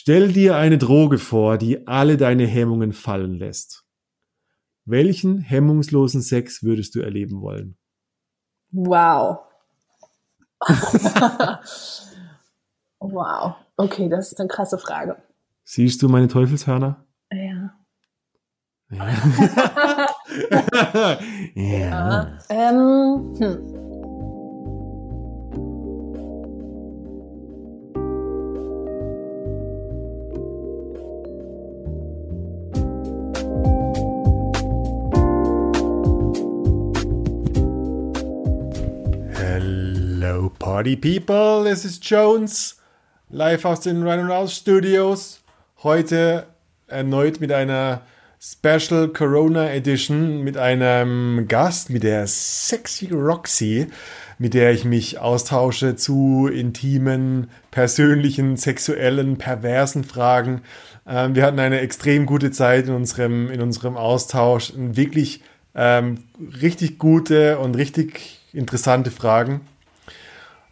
Stell dir eine Droge vor, die alle deine Hemmungen fallen lässt. Welchen hemmungslosen Sex würdest du erleben wollen? Wow. wow. Okay, das ist eine krasse Frage. Siehst du meine Teufelshörner? Ja. Ja. ja. Ähm, hm. Party People, this is Jones, live aus den Run and Rouse Studios. Heute erneut mit einer Special Corona Edition mit einem Gast, mit der Sexy Roxy, mit der ich mich austausche zu intimen, persönlichen, sexuellen, perversen Fragen. Ähm, wir hatten eine extrem gute Zeit in unserem, in unserem Austausch. Wirklich ähm, richtig gute und richtig interessante Fragen.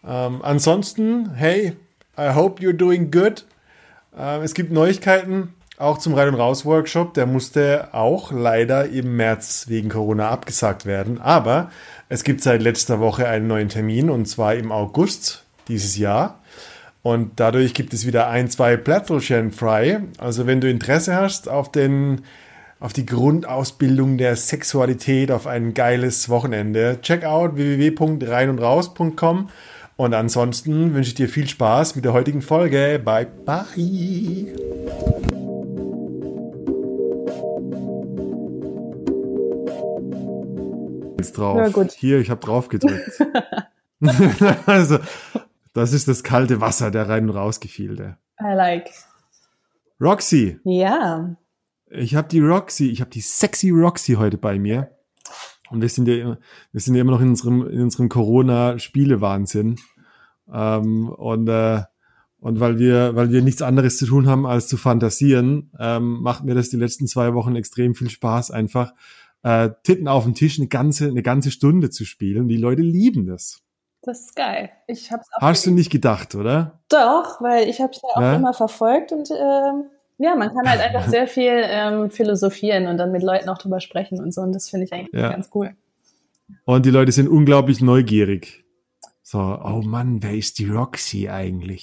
Ähm, ansonsten, hey, I hope you're doing good. Ähm, es gibt Neuigkeiten auch zum Rein- und Raus-Workshop. Der musste auch leider im März wegen Corona abgesagt werden. Aber es gibt seit letzter Woche einen neuen Termin und zwar im August dieses Jahr. Und dadurch gibt es wieder ein, zwei Plätzelchen frei. Also wenn du Interesse hast auf den auf die Grundausbildung der Sexualität auf ein geiles Wochenende. Check out www.reinundraus.com und ansonsten wünsche ich dir viel Spaß mit der heutigen Folge. Bye bye. Jetzt drauf. Ja, gut. Hier, ich habe drauf gedrückt. also, das ist das kalte Wasser der rein und raus Gefilde. I like. Roxy, Ja. ich habe die Roxy, ich habe die sexy Roxy heute bei mir. Und wir sind ja, immer- wir sind ja immer noch in unserem, in unserem Corona-Spiele-Wahnsinn. Ähm, und, äh, und weil wir, weil wir nichts anderes zu tun haben, als zu fantasieren, ähm, macht mir das die letzten zwei Wochen extrem viel Spaß, einfach äh, Titten auf dem Tisch eine ganze, eine ganze Stunde zu spielen. Die Leute lieben das. Das ist geil. Ich hab's auch Hast du geliebt. nicht gedacht, oder? Doch, weil ich habe es ja auch Ja? immer verfolgt und ähm, ja, man kann halt einfach sehr viel ähm, philosophieren und dann mit Leuten auch drüber sprechen und so und das finde ich eigentlich Ja. ganz cool. Und die Leute sind unglaublich neugierig. So, oh Mann, wer ist die Roxy eigentlich?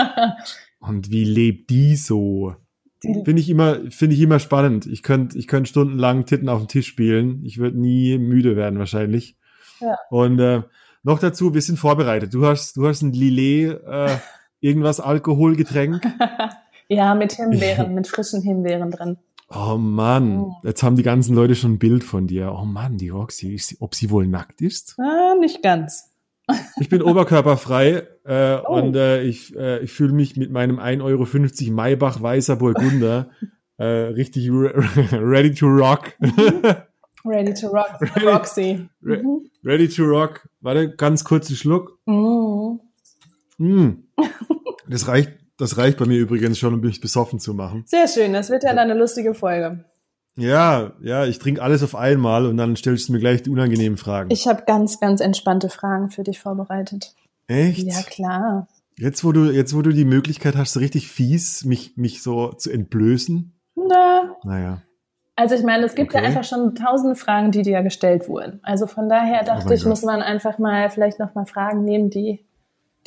Und wie lebt die so? Finde ich immer, finde ich immer spannend. Ich könnte, ich könnte stundenlang Titten auf dem Tisch spielen. Ich würde nie müde werden wahrscheinlich. Ja. Und äh, noch dazu, wir sind vorbereitet. Du hast, du hast ein Lillet, äh, irgendwas Alkoholgetränk. Ja, mit Himbeeren, mit frischen Himbeeren drin. Oh Mann, Oh. jetzt haben die ganzen Leute schon ein Bild von dir. Oh Mann, die Roxy, sie, ob sie wohl nackt ist? Ah, nicht ganz. Ich bin oberkörperfrei äh, Oh. und äh, ich, äh, ich fühle mich mit meinem 1,50 Euro Maybach weißer Burgunder äh, richtig re ready to rock. Ready to rock, Ready. Roxy. Re- Mhm. ready to rock. Warte, ganz kurzen Schluck. Mhm. Mm. Das reicht, das reicht bei mir übrigens schon, um mich besoffen zu machen. Sehr schön, das wird ja dann eine lustige Folge. Ja, ja, ich trinke alles auf einmal und dann stellst du mir gleich die unangenehmen Fragen. Ich habe ganz, ganz entspannte Fragen für dich vorbereitet. Echt? Ja, klar. Jetzt, wo du, jetzt, wo du die Möglichkeit hast, so richtig fies mich, mich so zu entblößen. Na, Naja. Also ich meine, es gibt ja Okay. einfach schon tausende Fragen, die dir ja gestellt wurden. Also von daher Oh dachte mein ich, Gott. muss man einfach mal vielleicht noch mal Fragen nehmen, die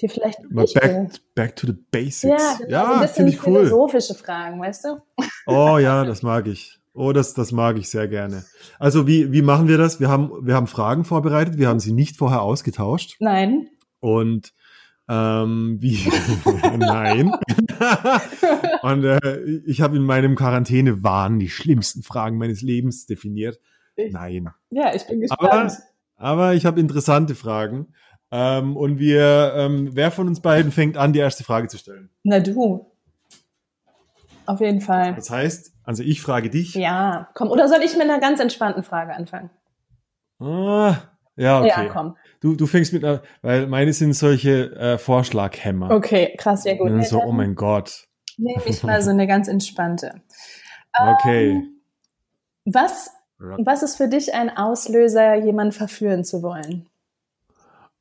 die vielleicht nicht back, back to the basics. Ja, genau, so ein bisschen finde ich cool. philosophische Fragen, weißt du? Oh ja, das mag ich. Oh, das, das mag ich sehr gerne. Also wie, wie machen wir das? Wir haben, wir haben Fragen vorbereitet, wir haben sie nicht vorher ausgetauscht. Nein. Und ähm, wie? Nein. Und äh, ich habe in meinem Quarantäne-Wahn die schlimmsten Fragen meines Lebens definiert. Ich- Nein. Ja, ich bin Aber, gespannt. aber ich habe interessante Fragen. Ähm, und wir, ähm, wer von uns beiden fängt an, die erste Frage zu stellen? Na du. Auf jeden Fall. Das heißt, also ich frage dich. Ja, komm. Oder soll ich mit einer ganz entspannten Frage anfangen? Ah, ja, okay. Ja, komm. Du, du fängst mit einer, weil meine sind solche äh, Vorschlaghämmer. Okay, krass, ja gut. Und so, oh mein Gott. Nehme ich mal so eine ganz entspannte. Okay. Ähm, was, was ist für dich ein Auslöser, jemanden verführen zu wollen?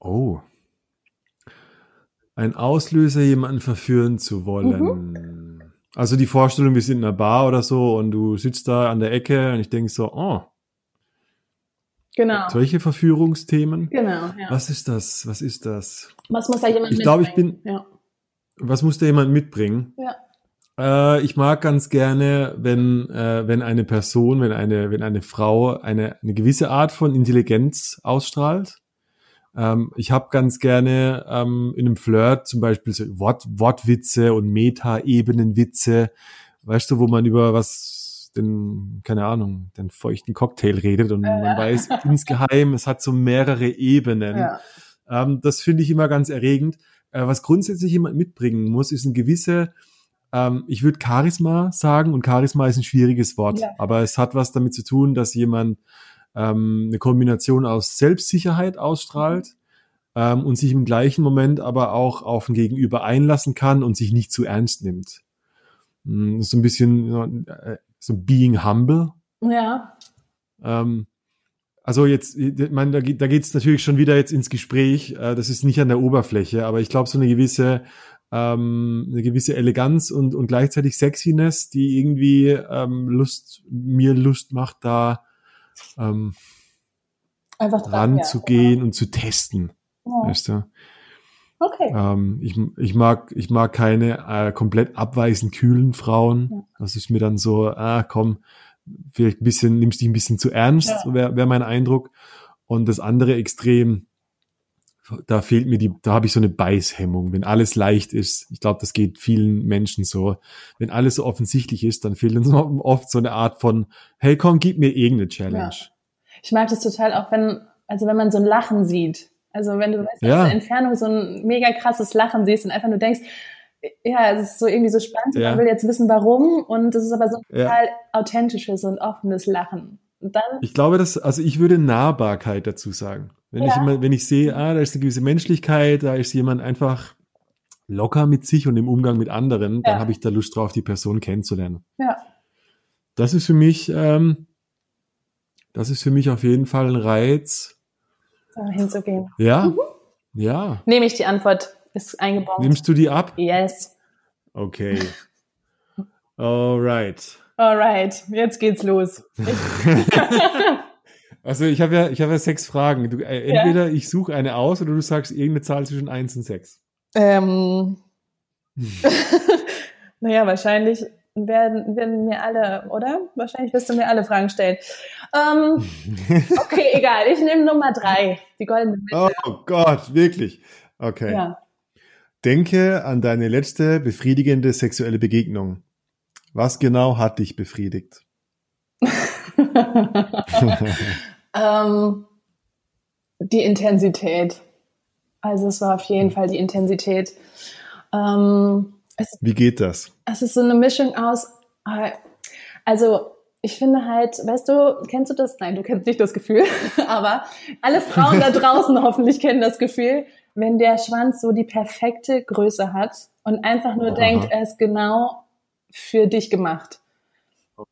Oh. Ein Auslöser, jemanden verführen zu wollen. Also die Vorstellung, wir sind in einer Bar oder so und du sitzt da an der Ecke und ich denke so, oh, Genau. solche Verführungsthemen. Genau, ja. Was ist das? Was ist das? Was muss da jemand Ich glaube, ich mitbringen? bin- Ja. Was muss da jemand mitbringen? ja. Äh, ich mag ganz gerne, wenn, äh, wenn eine Person, wenn eine, wenn eine Frau eine, eine gewisse Art von Intelligenz ausstrahlt. Ähm, ich habe ganz gerne ähm, in einem Flirt zum Beispiel so Wort, Wortwitze und Meta-Ebenenwitze, weißt du, wo man über was, den, keine Ahnung, den feuchten Cocktail redet und man weiß insgeheim, es hat so mehrere Ebenen. ja. Ähm, das finde ich immer ganz erregend. Äh, was grundsätzlich jemand mitbringen muss, ist ein gewisse, ähm, ich würde Charisma sagen, und Charisma ist ein schwieriges Wort, Ja. aber es hat was damit zu tun, dass jemand ähm, eine Kombination aus Selbstsicherheit ausstrahlt ähm, und sich im gleichen Moment aber auch auf ein Gegenüber einlassen kann und sich nicht zu ernst nimmt. Mm, so ein bisschen äh, so being humble. Ja. Ähm, also jetzt, ich meine, da, geht- da geht's natürlich schon wieder jetzt ins Gespräch. Äh, das ist nicht an der Oberfläche, aber ich glaube, so eine gewisse, ähm, eine gewisse Eleganz und, und gleichzeitig Sexiness, die irgendwie ähm, Lust, mir Lust macht, da ähm, Einfach dran, dran ja. zu gehen und zu testen. Ja. Weißt du? Okay. Ähm, ich, ich mag, ich mag keine äh, komplett abweisend kühlen Frauen. Ja. Das ist mir dann so, ah, komm, vielleicht ein bisschen, nimmst dich ein bisschen zu ernst, Ja. wäre wär mein Eindruck. Und das andere Extrem, da fehlt mir die, da habe ich so eine Beißhemmung. Wenn alles leicht ist, ich glaube, das geht vielen Menschen so. Wenn alles so offensichtlich ist, dann fehlt uns oft so eine Art von, hey, komm, gib mir irgendeine Challenge. Ich mag das total auch, wenn, also wenn man so ein Lachen sieht. Also wenn du weißt, Ja. aus der Entfernung so ein mega krasses Lachen siehst und einfach nur denkst, ja, es ist so irgendwie so spannend, Ja. man will jetzt wissen, warum. Und das ist aber so ein Ja. total authentisches und offenes Lachen. Und dann, Ich glaube, dass, also ich würde Nahbarkeit dazu sagen. Wenn ich Ja. immer, wenn ich sehe, ah, da ist eine gewisse Menschlichkeit, da ist jemand einfach locker mit sich und im Umgang mit anderen, dann Ja. habe ich da Lust drauf, die Person kennenzulernen. ja, Das ist für mich, ähm, das ist für mich auf jeden Fall ein Reiz. da hinzugehen. Ja, Mhm. ja. Nehme ich die Antwort, ist eingebaut. Nimmst du die ab? Yes. Okay. Alright. Alright, jetzt geht's los. Also ich habe ja, ich habe ja sechs Fragen. Du, äh, Ja. entweder ich suche eine aus oder du sagst irgendeine Zahl zwischen eins und sechs. Ähm, naja, wahrscheinlich werden, werden mir alle, oder? Wahrscheinlich wirst du mir alle Fragen stellen. Ähm, okay, egal. Ich nehme Nummer drei. Die goldene Mitte. Oh Gott, wirklich. Okay. Ja. Denke an deine letzte befriedigende sexuelle Begegnung. Was genau hat dich befriedigt? ähm, die Intensität. Also es war auf jeden Fall die Intensität. Ähm, es, Wie geht das? es ist so eine Mischung aus, also ich finde halt, weißt du, kennst du das? Nein, du kennst nicht das Gefühl, aber alle Frauen da draußen hoffentlich kennen das Gefühl, wenn der Schwanz so die perfekte Größe hat und einfach nur Aha. denkt, er ist genau für dich gemacht.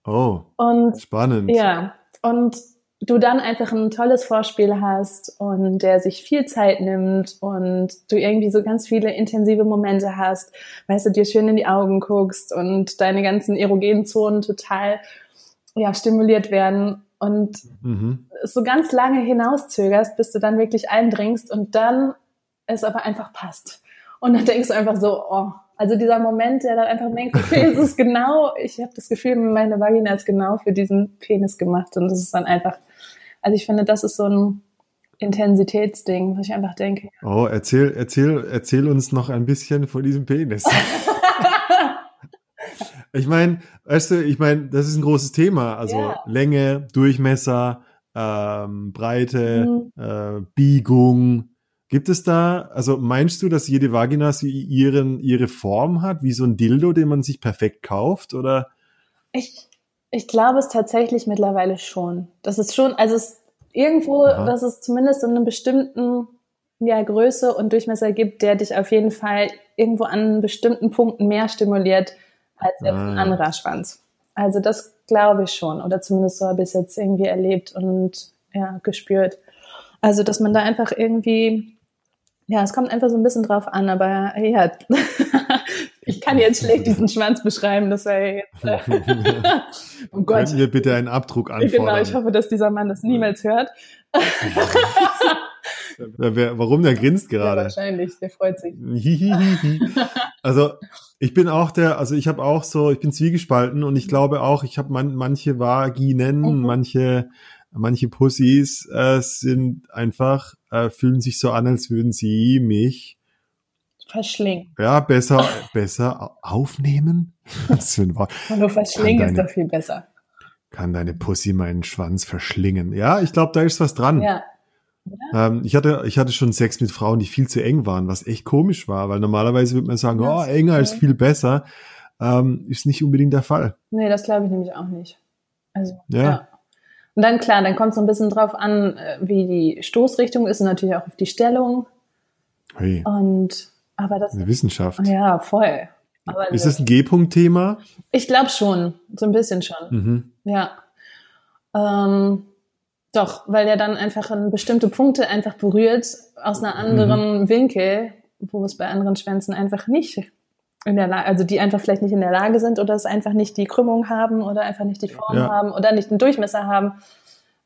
Oh, Und spannend. ja, und du dann einfach ein tolles Vorspiel hast und der sich viel Zeit nimmt und du irgendwie so ganz viele intensive Momente hast, weißt du, dir schön in die Augen guckst und deine ganzen erogenen Zonen total ja, stimuliert werden und Mhm. so ganz lange hinauszögerst, bis du dann wirklich eindringst und dann es aber einfach passt. Und dann denkst du einfach so, oh, also dieser Moment, der dann einfach denkt, okay, es ist genau, ich habe das Gefühl, meine Vagina ist genau für diesen Penis gemacht und das ist dann einfach, also ich finde, das ist so ein Intensitätsding, was ich einfach denke. Oh, erzähl, erzähl, erzähl uns noch ein bisschen von diesem Penis. ich meine, weißt du, ich meine, das ist ein großes Thema. Also Ja. Länge, Durchmesser, ähm, Breite, Mhm. äh, Biegung. Gibt es da, also meinst du, dass jede Vagina sie ihren, ihre Form hat, wie so ein Dildo, den man sich perfekt kauft? Oder? Ich, ich glaube es tatsächlich mittlerweile schon. Das ist schon, also es irgendwo, Aha. dass es zumindest so einen bestimmten ja, Größe und Durchmesser gibt, der dich auf jeden Fall irgendwo an bestimmten Punkten mehr stimuliert als Ah, ein anderer Schwanz. Also das glaube ich schon. Oder zumindest so habe ich es jetzt irgendwie erlebt und ja, gespürt. Also, dass man da einfach irgendwie, ja, es kommt einfach so ein bisschen drauf an, aber ja, Ich kann jetzt schlecht diesen Schwanz beschreiben, das wäre jetzt. Äh oh Gott. Können wir bitte einen Abdruck anfordern? Genau, ich hoffe, dass dieser Mann das niemals hört. Warum der grinst gerade? Ja, wahrscheinlich, der freut sich. also ich bin auch der, also ich habe auch so, ich bin zwiegespalten und ich glaube auch, ich habe man, manche Vaginen, mhm. manche, manche Pussys äh, sind einfach, äh, fühlen sich so an, als würden sie mich verschlingen. Ja, besser, besser aufnehmen. Was für ein Wort. Hallo, verschlingen ist doch viel besser. Kann deine Pussy meinen Schwanz verschlingen? Ja, ich glaube, da ist was dran. Ja. Ähm, ich, hatte, ich hatte schon Sex mit Frauen, die viel zu eng waren, was echt komisch war, weil normalerweise würde man sagen, ja, oh, enger ist viel besser. Ähm, ist nicht unbedingt der Fall. Nee, das glaube ich nämlich auch nicht. Also, ja. ja. Und dann klar, dann kommt es so ein bisschen drauf an, äh, wie die Stoßrichtung ist und natürlich auch auf die Stellung. Hey. Und aber das Eine Wissenschaft. Ja, voll. Aber ist das ein G-Punkt-Thema? Ich glaube schon, so ein bisschen schon. Mhm. Ja. Ähm, doch, weil er dann einfach in bestimmte Punkte einfach berührt aus einer anderen mhm. Winkel, wo es bei anderen Schwänzen einfach nicht in der Lage, also die einfach vielleicht nicht in der Lage sind oder es einfach nicht die Krümmung haben oder einfach nicht die Form ja. haben oder nicht den Durchmesser haben.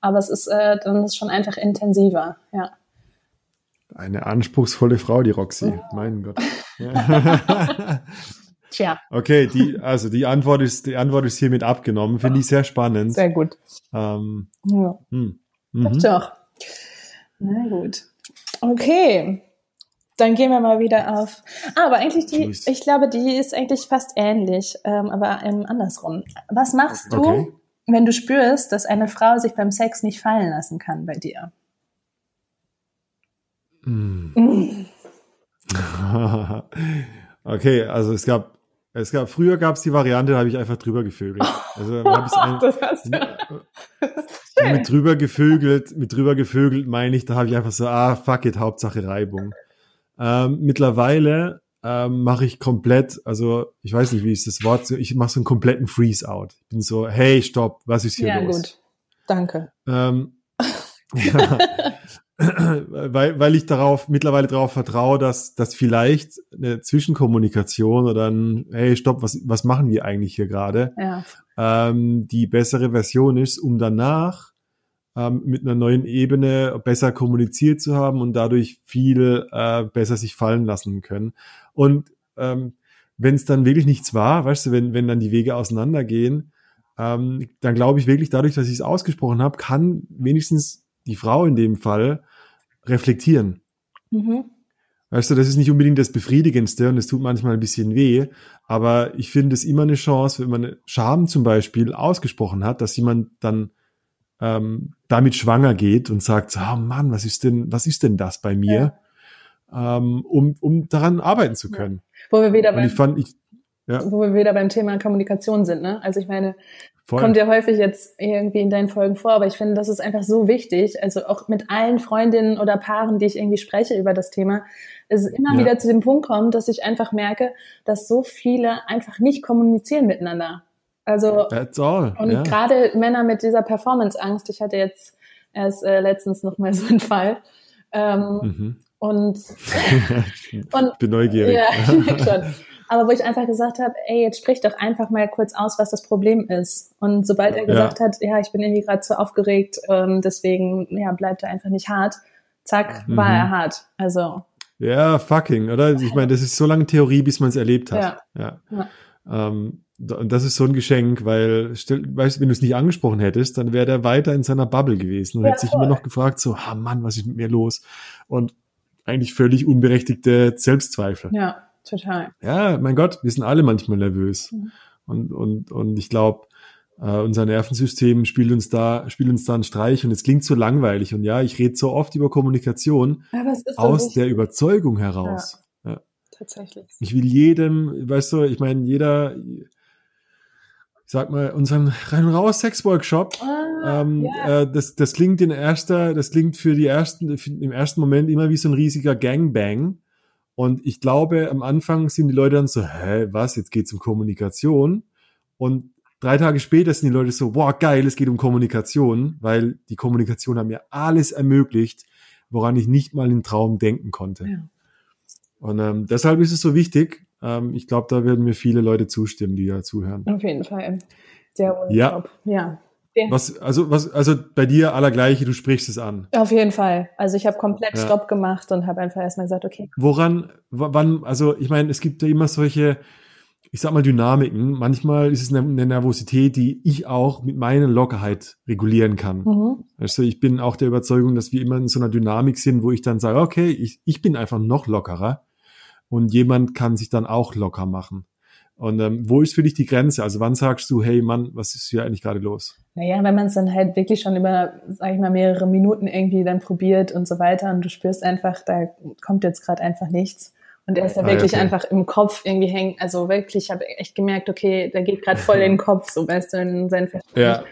Aber es ist äh, dann ist schon einfach intensiver, ja. Eine anspruchsvolle Frau, die Roxy. Oh. Mein Gott. Tja. Okay, die, also die Antwort ist, die Antwort ist hiermit abgenommen. Finde ich sehr spannend. Sehr gut. Ähm, ja. Hm. Mhm. Doch. Na gut. Okay. Dann gehen wir mal wieder auf. Ah, aber eigentlich die, ich glaube, die ist eigentlich fast ähnlich, ähm, aber ähm, andersrum. Was machst du, okay. wenn du spürst, dass eine Frau sich beim Sex nicht fallen lassen kann bei dir? Mm. okay, also es gab es gab, früher gab es die Variante, da habe ich einfach drüber gevögelt. Also habe ich ein, mit drüber gevögelt, mit drüber gevögelt meine ich, da habe ich einfach so, ah, fuck it, Hauptsache Reibung. Ähm, mittlerweile ähm, mache ich komplett, also ich weiß nicht, wie ist das Wort, ich mache so einen kompletten Freeze-out. Ich bin so, hey, stopp, was ist hier ja, los? Ja, gut. Danke. Ähm, ja, weil, weil ich darauf mittlerweile darauf vertraue, dass, dass vielleicht eine Zwischenkommunikation oder ein, hey, stopp, was, was machen wir eigentlich hier gerade, ja. ähm, die bessere Version ist, um danach ähm, mit einer neuen Ebene besser kommuniziert zu haben und dadurch viel äh, besser sich fallen lassen können. Und ähm, wenn es dann wirklich nichts war, weißt du, wenn, wenn dann die Wege auseinandergehen, ähm, dann glaube ich wirklich, dadurch, dass ich es ausgesprochen habe, kann wenigstens die Frau in dem Fall reflektieren. Mhm. Weißt du, das ist nicht unbedingt das Befriedigendste und es tut manchmal ein bisschen weh, aber ich finde es immer eine Chance, wenn man Scham zum Beispiel ausgesprochen hat, dass jemand dann ähm, damit schwanger geht und sagt, oh Mann, was ist denn, was ist denn das bei mir, ja. ähm, um, um daran arbeiten zu können. Wo wir wieder beim, ich fand, ich, ja. wo wir wieder beim Thema Kommunikation sind, ne? Also ich meine, Voll. Kommt ja häufig jetzt irgendwie in deinen Folgen vor, aber ich finde, das ist einfach so wichtig. Also auch mit allen Freundinnen oder Paaren, die ich irgendwie spreche über das Thema, es immer ja. wieder zu dem Punkt kommt, dass ich einfach merke, dass so viele einfach nicht kommunizieren miteinander. Also That's all. und yeah. gerade Männer mit dieser Performance-Angst. Ich hatte jetzt erst äh, letztens noch mal so einen Fall. Ähm, mhm. Und, und ich bin neugierig. Ja, schon aber wo ich einfach gesagt habe, ey, jetzt sprich doch einfach mal kurz aus, was das Problem ist. Und sobald er gesagt ja. hat, ja, ich bin irgendwie gerade zu aufgeregt, ähm, deswegen ja, bleibt er einfach nicht hart, zack, mhm. war er hart. Also. Ja, fucking, oder? Ich meine, das ist so lange Theorie, bis man es erlebt hat. Ja. ja. ja. Ähm, und das ist so ein Geschenk, weil, stell, weißt, wenn du es nicht angesprochen hättest, dann wäre der weiter in seiner Bubble gewesen und ja, hätte sich voll. immer noch gefragt, so, ah Mann, was ist mit mir los? Und eigentlich völlig unberechtigte Selbstzweifel. Ja total. Ja, mein Gott, wir sind alle manchmal nervös. Mhm. Und, und, und ich glaube, Uh, unser Nervensystem spielt uns da, spielt uns da einen Streich und es klingt so langweilig. Und ja, ich rede so oft über Kommunikation aus so der Überzeugung heraus. Ja, ja. Tatsächlich. Ich will jedem, weißt du, ich meine, jeder, sag mal, unseren rein und raus Sex-Workshop, ah, ähm, yeah. äh, das, das klingt in erster, das klingt für die ersten, im ersten Moment immer wie so ein riesiger Gangbang. Und ich glaube, am Anfang sind die Leute dann so, hä, was, jetzt geht's um Kommunikation. Und drei Tage später sind die Leute so, wow, geil, es geht um Kommunikation, weil die Kommunikation hat mir alles ermöglicht, woran ich nicht mal im Traum denken konnte. Ja. Und ähm, deshalb ist es so wichtig, Ähm, ich glaube, da würden mir viele Leute zustimmen, die da zuhören. Auf jeden Fall. Sehr wohl. Ja. Ja. Was, also, was, also bei dir allergleiche, du sprichst es an. Auf jeden Fall. Also ich habe komplett Ja. Stopp gemacht und habe einfach erstmal gesagt, okay, Woran, wann, also ich meine, es gibt ja immer solche, ich sag mal, Dynamiken. Manchmal ist es eine, eine Nervosität, die ich auch mit meiner Lockerheit regulieren kann. mhm. Also ich bin auch der Überzeugung, dass wir immer in so einer Dynamik sind, wo ich dann sage, okay, ich, ich bin einfach noch lockerer und jemand kann sich dann auch locker machen. Und ähm, wo ist für dich die Grenze? Also wann sagst du, hey Mann, was ist hier eigentlich gerade los? Naja, wenn man es dann halt wirklich schon über, sag ich mal, mehrere Minuten irgendwie dann probiert und so weiter und du spürst einfach, da kommt jetzt gerade einfach nichts. Und er ist da Ah, ja, wirklich okay. einfach im Kopf irgendwie hängen. Also wirklich, ich habe echt gemerkt, okay, der geht gerade voll in den Kopf, so weißt du, in seinen Verstand. Ja,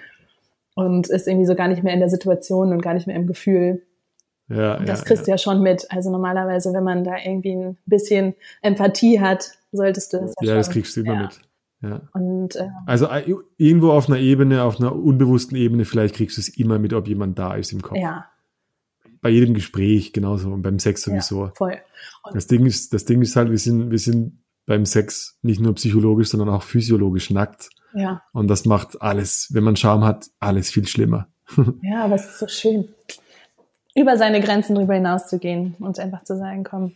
Und ist irgendwie so gar nicht mehr in der Situation und gar nicht mehr im Gefühl. Ja, Und das ja, kriegst du ja. ja schon mit. Also normalerweise, wenn man da irgendwie ein bisschen Empathie hat, solltest du das ja, Ja, schon. das kriegst du immer ja. mit. Ja. Und äh, Also äh, irgendwo auf einer Ebene, auf einer unbewussten Ebene, vielleicht kriegst du es immer mit, ob jemand da ist im Kopf. ja, Bei jedem Gespräch genauso und beim Sex ja, sowieso. voll. Das Ding ist, das Ding ist halt, wir sind, wir sind beim Sex nicht nur psychologisch, sondern auch physiologisch nackt. Ja, Und das macht alles, wenn man Scham hat, alles viel schlimmer. ja, aber es ist so schön, über seine Grenzen drüber hinaus zu gehen und einfach zu sagen, komm,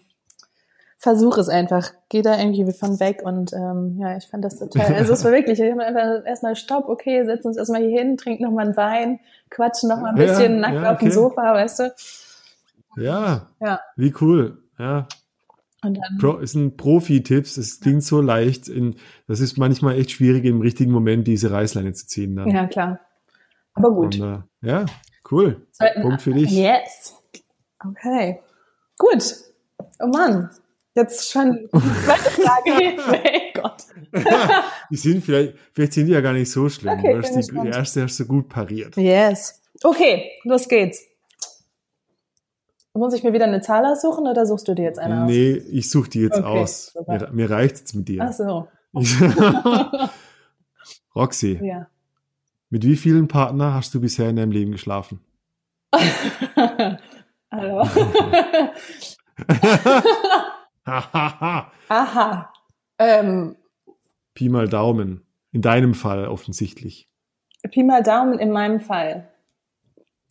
versuch es einfach, geh da irgendwie von weg und ähm, ja, ich fand das total, also es war wirklich, ich habe einfach erstmal Stopp, okay, setzen uns erstmal hier hin, trinken noch mal einen Wein, quatschen noch mal ein Ja, bisschen nackt ja, auf dem okay. Sofa, weißt du? Ja, Ja, wie cool. Ja, und dann, Pro, es sind Profi-Tipps. Es klingt so leicht. In, das ist manchmal echt schwierig, im richtigen Moment diese Reißleine zu ziehen. Dann. ja klar. Aber gut. Und, äh, ja, cool. Zweiten- Punkt für dich. Yes. Okay. Gut. Oh Mann. Jetzt schon zweite Frage. hey Gott. die sind vielleicht, vielleicht sind die ja gar nicht so schlimm. Okay, du hast die, die erste hast du gut pariert. Yes. Okay, los geht's. Muss ich mir wieder eine Zahl aussuchen oder suchst du dir jetzt eine aus? Nee, ich suche die jetzt Okay, aus. super. Mir, mir reicht's jetzt mit dir. Ach so. Roxy, Ja. Mit wie vielen Partnern hast du bisher in deinem Leben geschlafen? Hallo. Aha. Ähm, Pi mal Daumen. In deinem Fall offensichtlich. Pi mal Daumen in meinem Fall.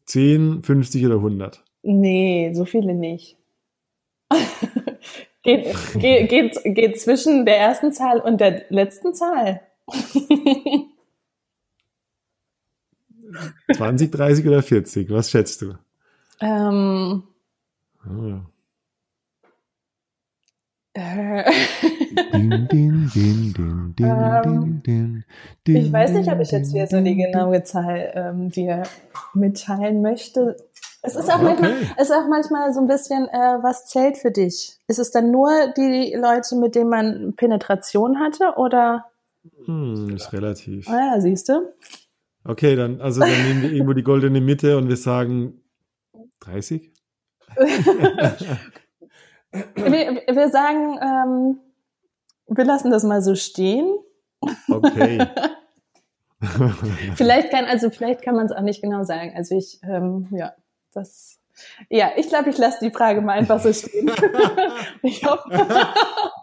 10, 50 oder 100? Nee, so viele nicht. geht, geht, geht, geht zwischen der ersten Zahl und der letzten Zahl. 20, 30 oder 40? Was schätzt du? ähm, din, ich weiß nicht, ob ich jetzt wieder so die genaue Zahl ähm, dir mitteilen möchte. Es ist auch, Okay. manchmal, es ist auch manchmal so ein bisschen, äh, was zählt für dich? Ist es dann nur die Leute, mit denen man Penetration hatte oder? Hm, ist relativ. Ah ja, siehst du? Okay, dann, also dann nehmen wir irgendwo die goldene Mitte und wir sagen 30? Wir, wir sagen, ähm, wir lassen das mal so stehen. Okay. Vielleicht kann, also vielleicht kann man es auch nicht genau sagen. Also ich, ähm, ja, das, ja, ich glaube, ich lasse die Frage mal einfach so stehen. ich hoffe,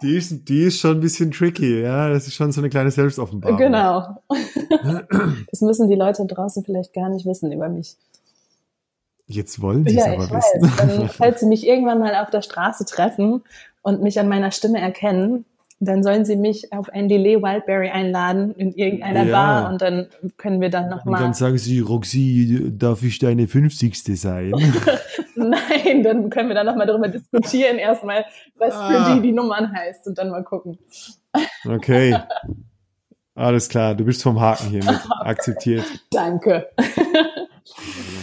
die, ist, die ist schon ein bisschen tricky, ja. Das ist schon so eine kleine Selbstoffenbarung. genau. das müssen die Leute draußen vielleicht gar nicht wissen über mich. Jetzt wollen sie es Ja, aber ich wissen. weiß. Dann, falls sie mich irgendwann mal auf der Straße treffen und mich an meiner Stimme erkennen, dann sollen sie mich auf ein Delay Wildberry einladen in irgendeiner Ja. Bar und dann können wir dann Und nochmal. dann sagen sie, Roxy, darf ich deine 50. sein? Nein, dann können wir dann nochmal darüber diskutieren, erstmal, was für Ah. die die Nummern heißt und dann mal gucken. Okay. Alles klar, du bist vom Haken hiermit. Akzeptiert. Danke.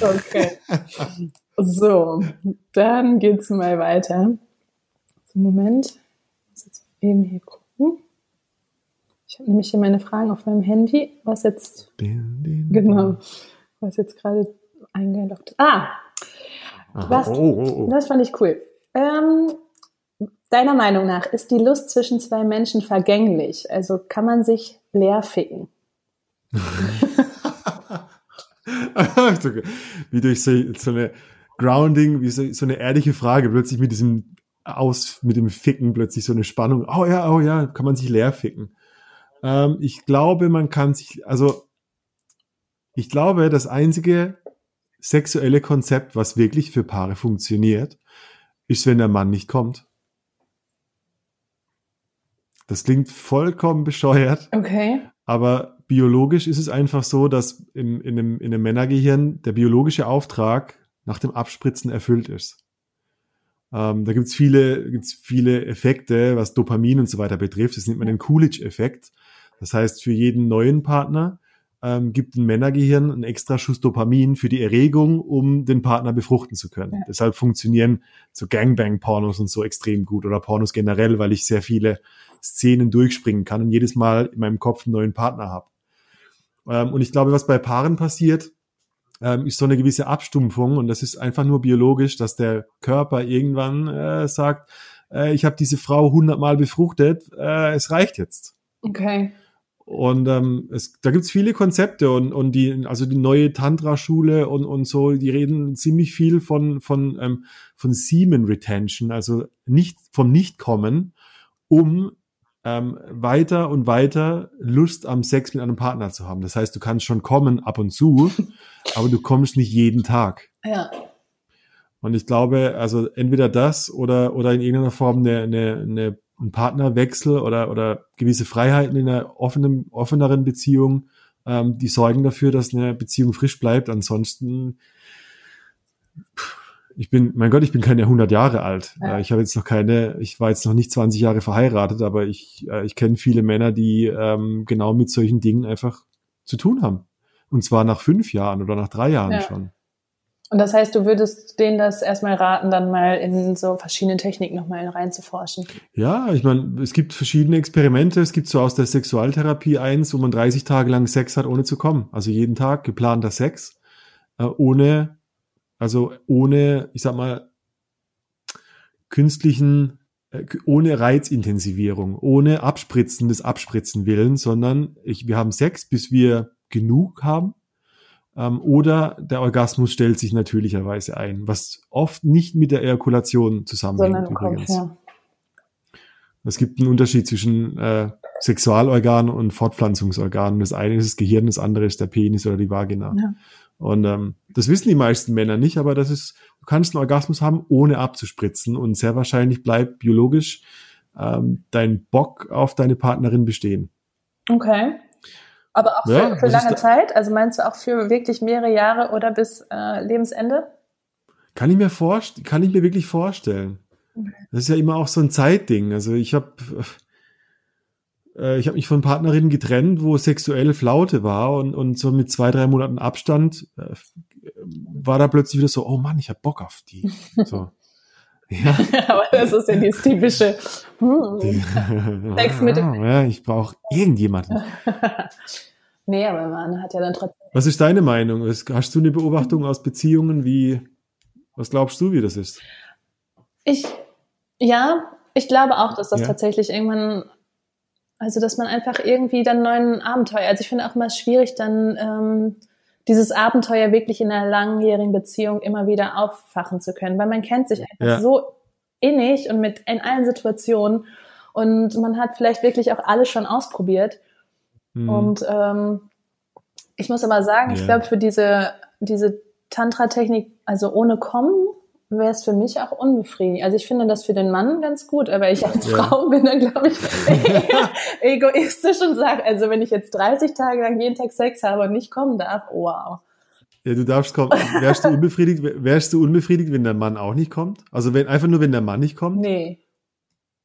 okay. So, dann geht's mal weiter. Moment. Eben hier gucken. Ich habe nämlich hier meine Fragen auf meinem Handy, was jetzt, genau, was jetzt gerade eingeloggt ist. Ah, Aha. Was? Oh, oh, oh. das fand ich cool. Ähm, deiner Meinung nach, ist die Lust zwischen zwei Menschen vergänglich? Also kann man sich leer ficken? wie durch so, so eine Grounding, wie so, so eine ehrliche Frage, plötzlich mit diesem aus mit dem Ficken plötzlich so eine Spannung. Oh ja, oh ja, kann man sich leer ficken. Ähm, ich glaube, man kann sich, also ich glaube, das einzige sexuelle Konzept, was wirklich für Paare funktioniert, ist, wenn der Mann nicht kommt. Das klingt vollkommen bescheuert. Okay. Aber biologisch ist es einfach so, dass in, in, einem, in einem Männergehirn der biologische Auftrag nach dem Abspritzen erfüllt ist. Ähm, da gibt's viele, gibt's viele Effekte, was Dopamin und so weiter betrifft. Das nennt man den Coolidge-Effekt. Das heißt, für jeden neuen Partner ähm, gibt ein Männergehirn einen extra Schuss Dopamin für die Erregung, um den Partner befruchten zu können. Ja. Deshalb funktionieren so Gangbang-Pornos und so extrem gut oder Pornos generell, weil ich sehr viele Szenen durchspringen kann und jedes Mal in meinem Kopf einen neuen Partner habe. Ähm, und ich glaube, was bei Paaren passiert, ähm, ist so eine gewisse Abstumpfung und das ist einfach nur biologisch, dass der Körper irgendwann äh, sagt, äh, ich habe diese Frau hundertmal befruchtet, äh, es reicht jetzt. Okay. Und ähm, es, da gibt's viele Konzepte und, und die, also die neue Tantra-Schule und, und so, die reden ziemlich viel von, von, ähm, von Semen Retention, also nicht vom Nichtkommen, um ähm, weiter und weiter Lust am Sex mit einem Partner zu haben. Das heißt, du kannst schon kommen ab und zu, aber du kommst nicht jeden Tag. Ja. Und ich glaube, also entweder das oder, oder in irgendeiner Form eine, eine, eine ein Partnerwechsel oder, oder gewisse Freiheiten in einer offenen, offeneren Beziehung, ähm, die sorgen dafür, dass eine Beziehung frisch bleibt. Ansonsten, ich bin, mein Gott, ich bin keine 100 Jahre alt. Ja. Äh, ich habe jetzt noch keine, ich war jetzt noch nicht 20 Jahre verheiratet, aber ich, äh, ich kenne viele Männer, die ähm, genau mit solchen Dingen einfach zu tun haben. Und zwar nach fünf Jahren oder nach drei Jahren ja. schon. Und das heißt, du würdest denen das erstmal raten, dann mal in so verschiedene Techniken nochmal reinzuforschen. Ja, ich meine, es gibt verschiedene Experimente. Es gibt so aus der Sexualtherapie eins, wo man 30 Tage lang Sex hat, ohne zu kommen. Also jeden Tag geplanter Sex, äh, ohne, also ohne, ich sag mal, künstlichen, äh, ohne Reizintensivierung, ohne Abspritzen des Abspritzen willen, sondern ich, wir haben Sex, bis wir genug haben ähm, oder der Orgasmus stellt sich natürlicherweise ein, was oft nicht mit der Ejakulation zusammenhängt übrigens. Ja. Es gibt einen Unterschied zwischen äh, Sexualorgan und Fortpflanzungsorganen. Das eine ist das Gehirn, das andere ist der Penis oder die Vagina. Ja. Und ähm, das wissen die meisten Männer nicht, aber das ist, du kannst einen Orgasmus haben, ohne abzuspritzen und sehr wahrscheinlich bleibt biologisch ähm, dein Bock auf deine Partnerin bestehen. Okay. Aber auch ja, für, für lange Zeit? Also meinst du auch für wirklich mehrere Jahre oder bis äh, Lebensende? Kann ich mir vorstellen, kann ich mir wirklich vorstellen. Das ist ja immer auch so ein Zeitding. Also ich habe äh, ich habe mich von Partnerinnen getrennt, wo sexuelle Flaute war und, und so mit zwei, drei Monaten Abstand äh, war da plötzlich wieder so, oh Mann, ich hab Bock auf die. So. Ja. Aber das ist ja dieses typische hm, Sex mit dem Ja, ich brauche irgendjemanden. nee, aber man hat ja dann trotzdem. Was ist deine Meinung? Hast du eine Beobachtung aus Beziehungen? Wie, was glaubst du, wie das ist? Ich, ja, ich glaube auch, dass das ja. tatsächlich irgendwann, also dass man einfach irgendwie dann neuen Abenteuer, also ich finde auch immer schwierig, dann ähm, dieses Abenteuer wirklich in einer langjährigen Beziehung immer wieder auffachen zu können, weil man kennt sich einfach ja. so innig und mit in allen Situationen und man hat vielleicht wirklich auch alles schon ausprobiert. Mhm. Und ähm, ich muss aber sagen, ja. ich glaube, für diese, diese Tantra-Technik, also ohne Kommen, wäre es für mich auch unbefriedigend. Also ich finde das für den Mann ganz gut, aber ich als ja. Frau bin dann, glaube ich, egoistisch und sage, also wenn ich jetzt 30 Tage lang jeden Tag Sex habe und nicht kommen darf, wow. Ja, du darfst kommen. Wärst du unbefriedigt, wärst du unbefriedigt, wenn der Mann auch nicht kommt? Also wenn, einfach nur, wenn der Mann nicht kommt? Nee.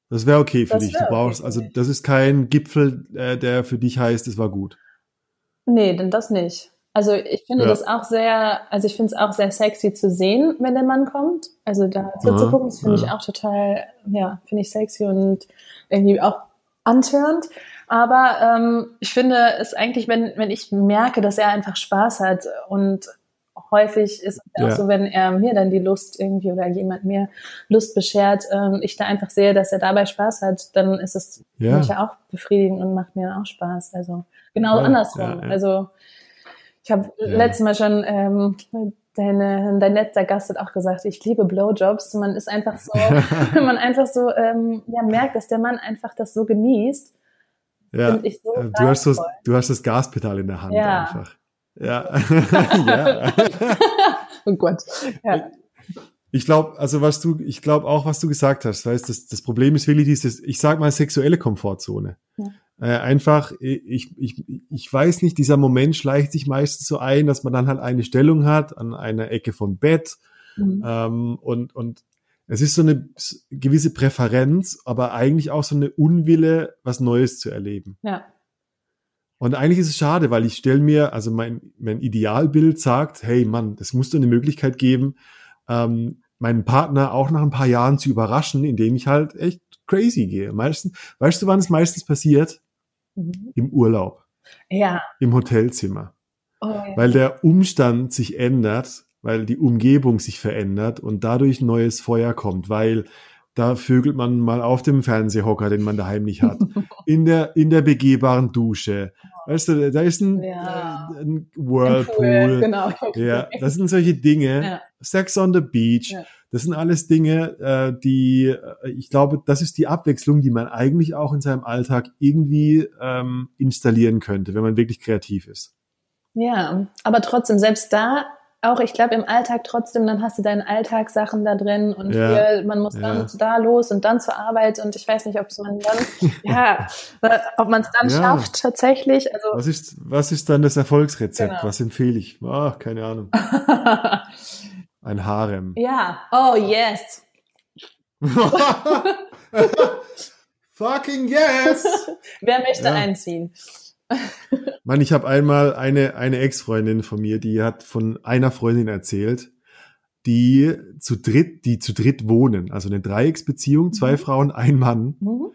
Das wäre okay für das dich. Du brauchst, okay also das ist kein Gipfel, äh, der für dich heißt, es war gut. Nee, denn das nicht. Also ich finde ja. das auch sehr, also ich finde es auch sehr sexy zu sehen, wenn der Mann kommt. Also da zu gucken, das finde ja. ich auch total, ja, finde ich sexy und irgendwie auch antörend. Aber ähm, ich finde es eigentlich, wenn, wenn ich merke, dass er einfach Spaß hat und häufig ist es ja. auch so, wenn er mir dann die Lust irgendwie oder jemand mir Lust beschert, ähm, ich da einfach sehe, dass er dabei Spaß hat, dann ist es ja. mich ja auch befriedigend und macht mir auch Spaß. Also genau ja, andersrum. Also ich habe ja. letztes Mal schon ähm, deine, dein letzter Gast hat auch gesagt, ich liebe Blowjobs. Man ist einfach so, man einfach so ähm, ja, merkt, dass der Mann einfach das so genießt. Ja, so du, hast das, du hast das Gaspedal in der Hand ja. einfach. Ja. ja. oh Gott. Ja. Ich glaube, also was du, ich glaube auch, was du gesagt hast, heißt, das, das Problem ist wirklich dieses, ich sag mal, sexuelle Komfortzone. Ja. Äh, einfach, ich, ich, ich weiß nicht, dieser Moment schleicht sich meistens so ein, dass man dann halt eine Stellung hat an einer Ecke vom Bett mhm. ähm, und, und es ist so eine gewisse Präferenz, aber eigentlich auch so eine Unwille, was Neues zu erleben. Ja. Und eigentlich ist es schade, weil ich stelle mir, also mein, mein Idealbild sagt, hey Mann, das muss doch eine Möglichkeit geben, ähm, meinen Partner auch nach ein paar Jahren zu überraschen, indem ich halt echt crazy gehe. Meistens, weißt du, wann es meistens passiert? Mhm. Im Urlaub. Ja. Im Hotelzimmer. Oh, ja. Weil der Umstand sich ändert, weil die Umgebung sich verändert und dadurch neues Feuer kommt, weil da vögelt man mal auf dem Fernsehhocker, den man daheim nicht hat. In der, in der begehbaren Dusche. Weißt du, da ist ein, ja. ein Whirlpool. Ein genau. Ja, das sind solche Dinge. Ja. Sex on the Beach. Ja. Das sind alles Dinge, äh, die, äh, ich glaube, das ist die Abwechslung, die man eigentlich auch in seinem Alltag irgendwie ähm, installieren könnte, wenn man wirklich kreativ ist. Ja, aber trotzdem, selbst da auch, ich glaube, im Alltag trotzdem, dann hast du deine Alltagssachen da drin und ja, hier, man muss dann ja. da los und dann zur Arbeit und ich weiß nicht, ob man dann, ja, ob man es dann ja. schafft tatsächlich. Also was ist, was ist dann das Erfolgsrezept? Genau. Was empfehle ich? Ach, keine Ahnung. Ein Harem. Ja. Oh yes. Fucking yes. Wer möchte einziehen? Mann, ich habe einmal eine, eine Ex-Freundin von mir, die hat von einer Freundin erzählt, die zu dritt, die zu dritt wohnen. Also eine Dreiecksbeziehung, zwei mhm. Frauen, ein Mann, mhm.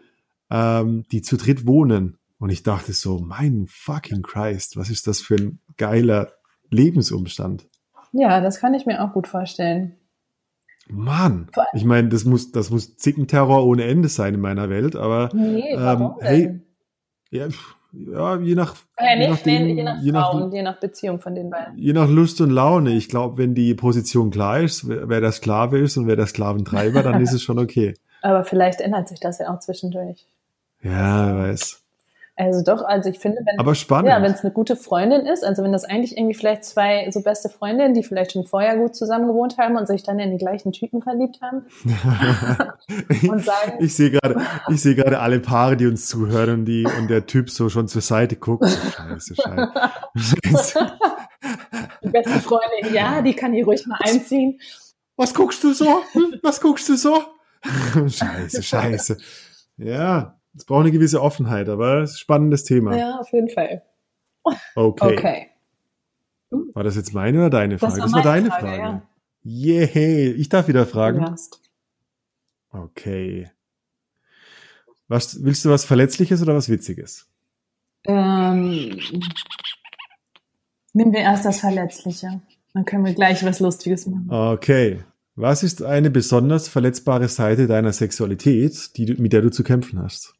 ähm, die zu dritt wohnen. Und ich dachte so, mein fucking Christ, was ist das für ein geiler Lebensumstand? Ja, das kann ich mir auch gut vorstellen. Mann, ich meine, das muss, das muss Zickenterror ohne Ende sein in meiner Welt, aber nee, ähm, hey, ja, ja, je nach, ja, je, nachdem, je, nach je, Frauen, nach, je nach Beziehung von den beiden. Je nach Lust und Laune. Ich glaube, wenn die Position klar ist, wer der Sklave ist und wer der Sklaventreiber, dann ist es schon okay. Aber vielleicht ändert sich das ja auch zwischendurch. Ja, weiß. Also doch, also ich finde, wenn. Ja, wenn es eine gute Freundin ist, also wenn das eigentlich irgendwie vielleicht zwei so beste Freundinnen, die vielleicht schon vorher gut zusammen gewohnt haben und sich dann in die gleichen Typen verliebt haben und sagen. Ich sehe gerade, ich sehe gerade alle Paare, die uns zuhören und die und der Typ so schon zur Seite guckt. Scheiße, scheiße. die beste Freundin, ja, die kann hier ruhig mal einziehen. Was guckst du so? Hm? Was guckst du so? scheiße, scheiße. Ja, es braucht eine gewisse Offenheit, aber es ist ein spannendes Thema. Ja, auf jeden Fall. Okay. okay. War das jetzt meine oder deine Frage? Das war, das war deine Frage. Frage. Ja. Yeah, ich darf wieder fragen. Okay. Was, willst du was Verletzliches oder was Witziges? Ähm, nehmen wir erst das Verletzliche. Dann können wir gleich was Lustiges machen. Okay. Was ist eine besonders verletzbare Seite deiner Sexualität, die, mit der du zu kämpfen hast?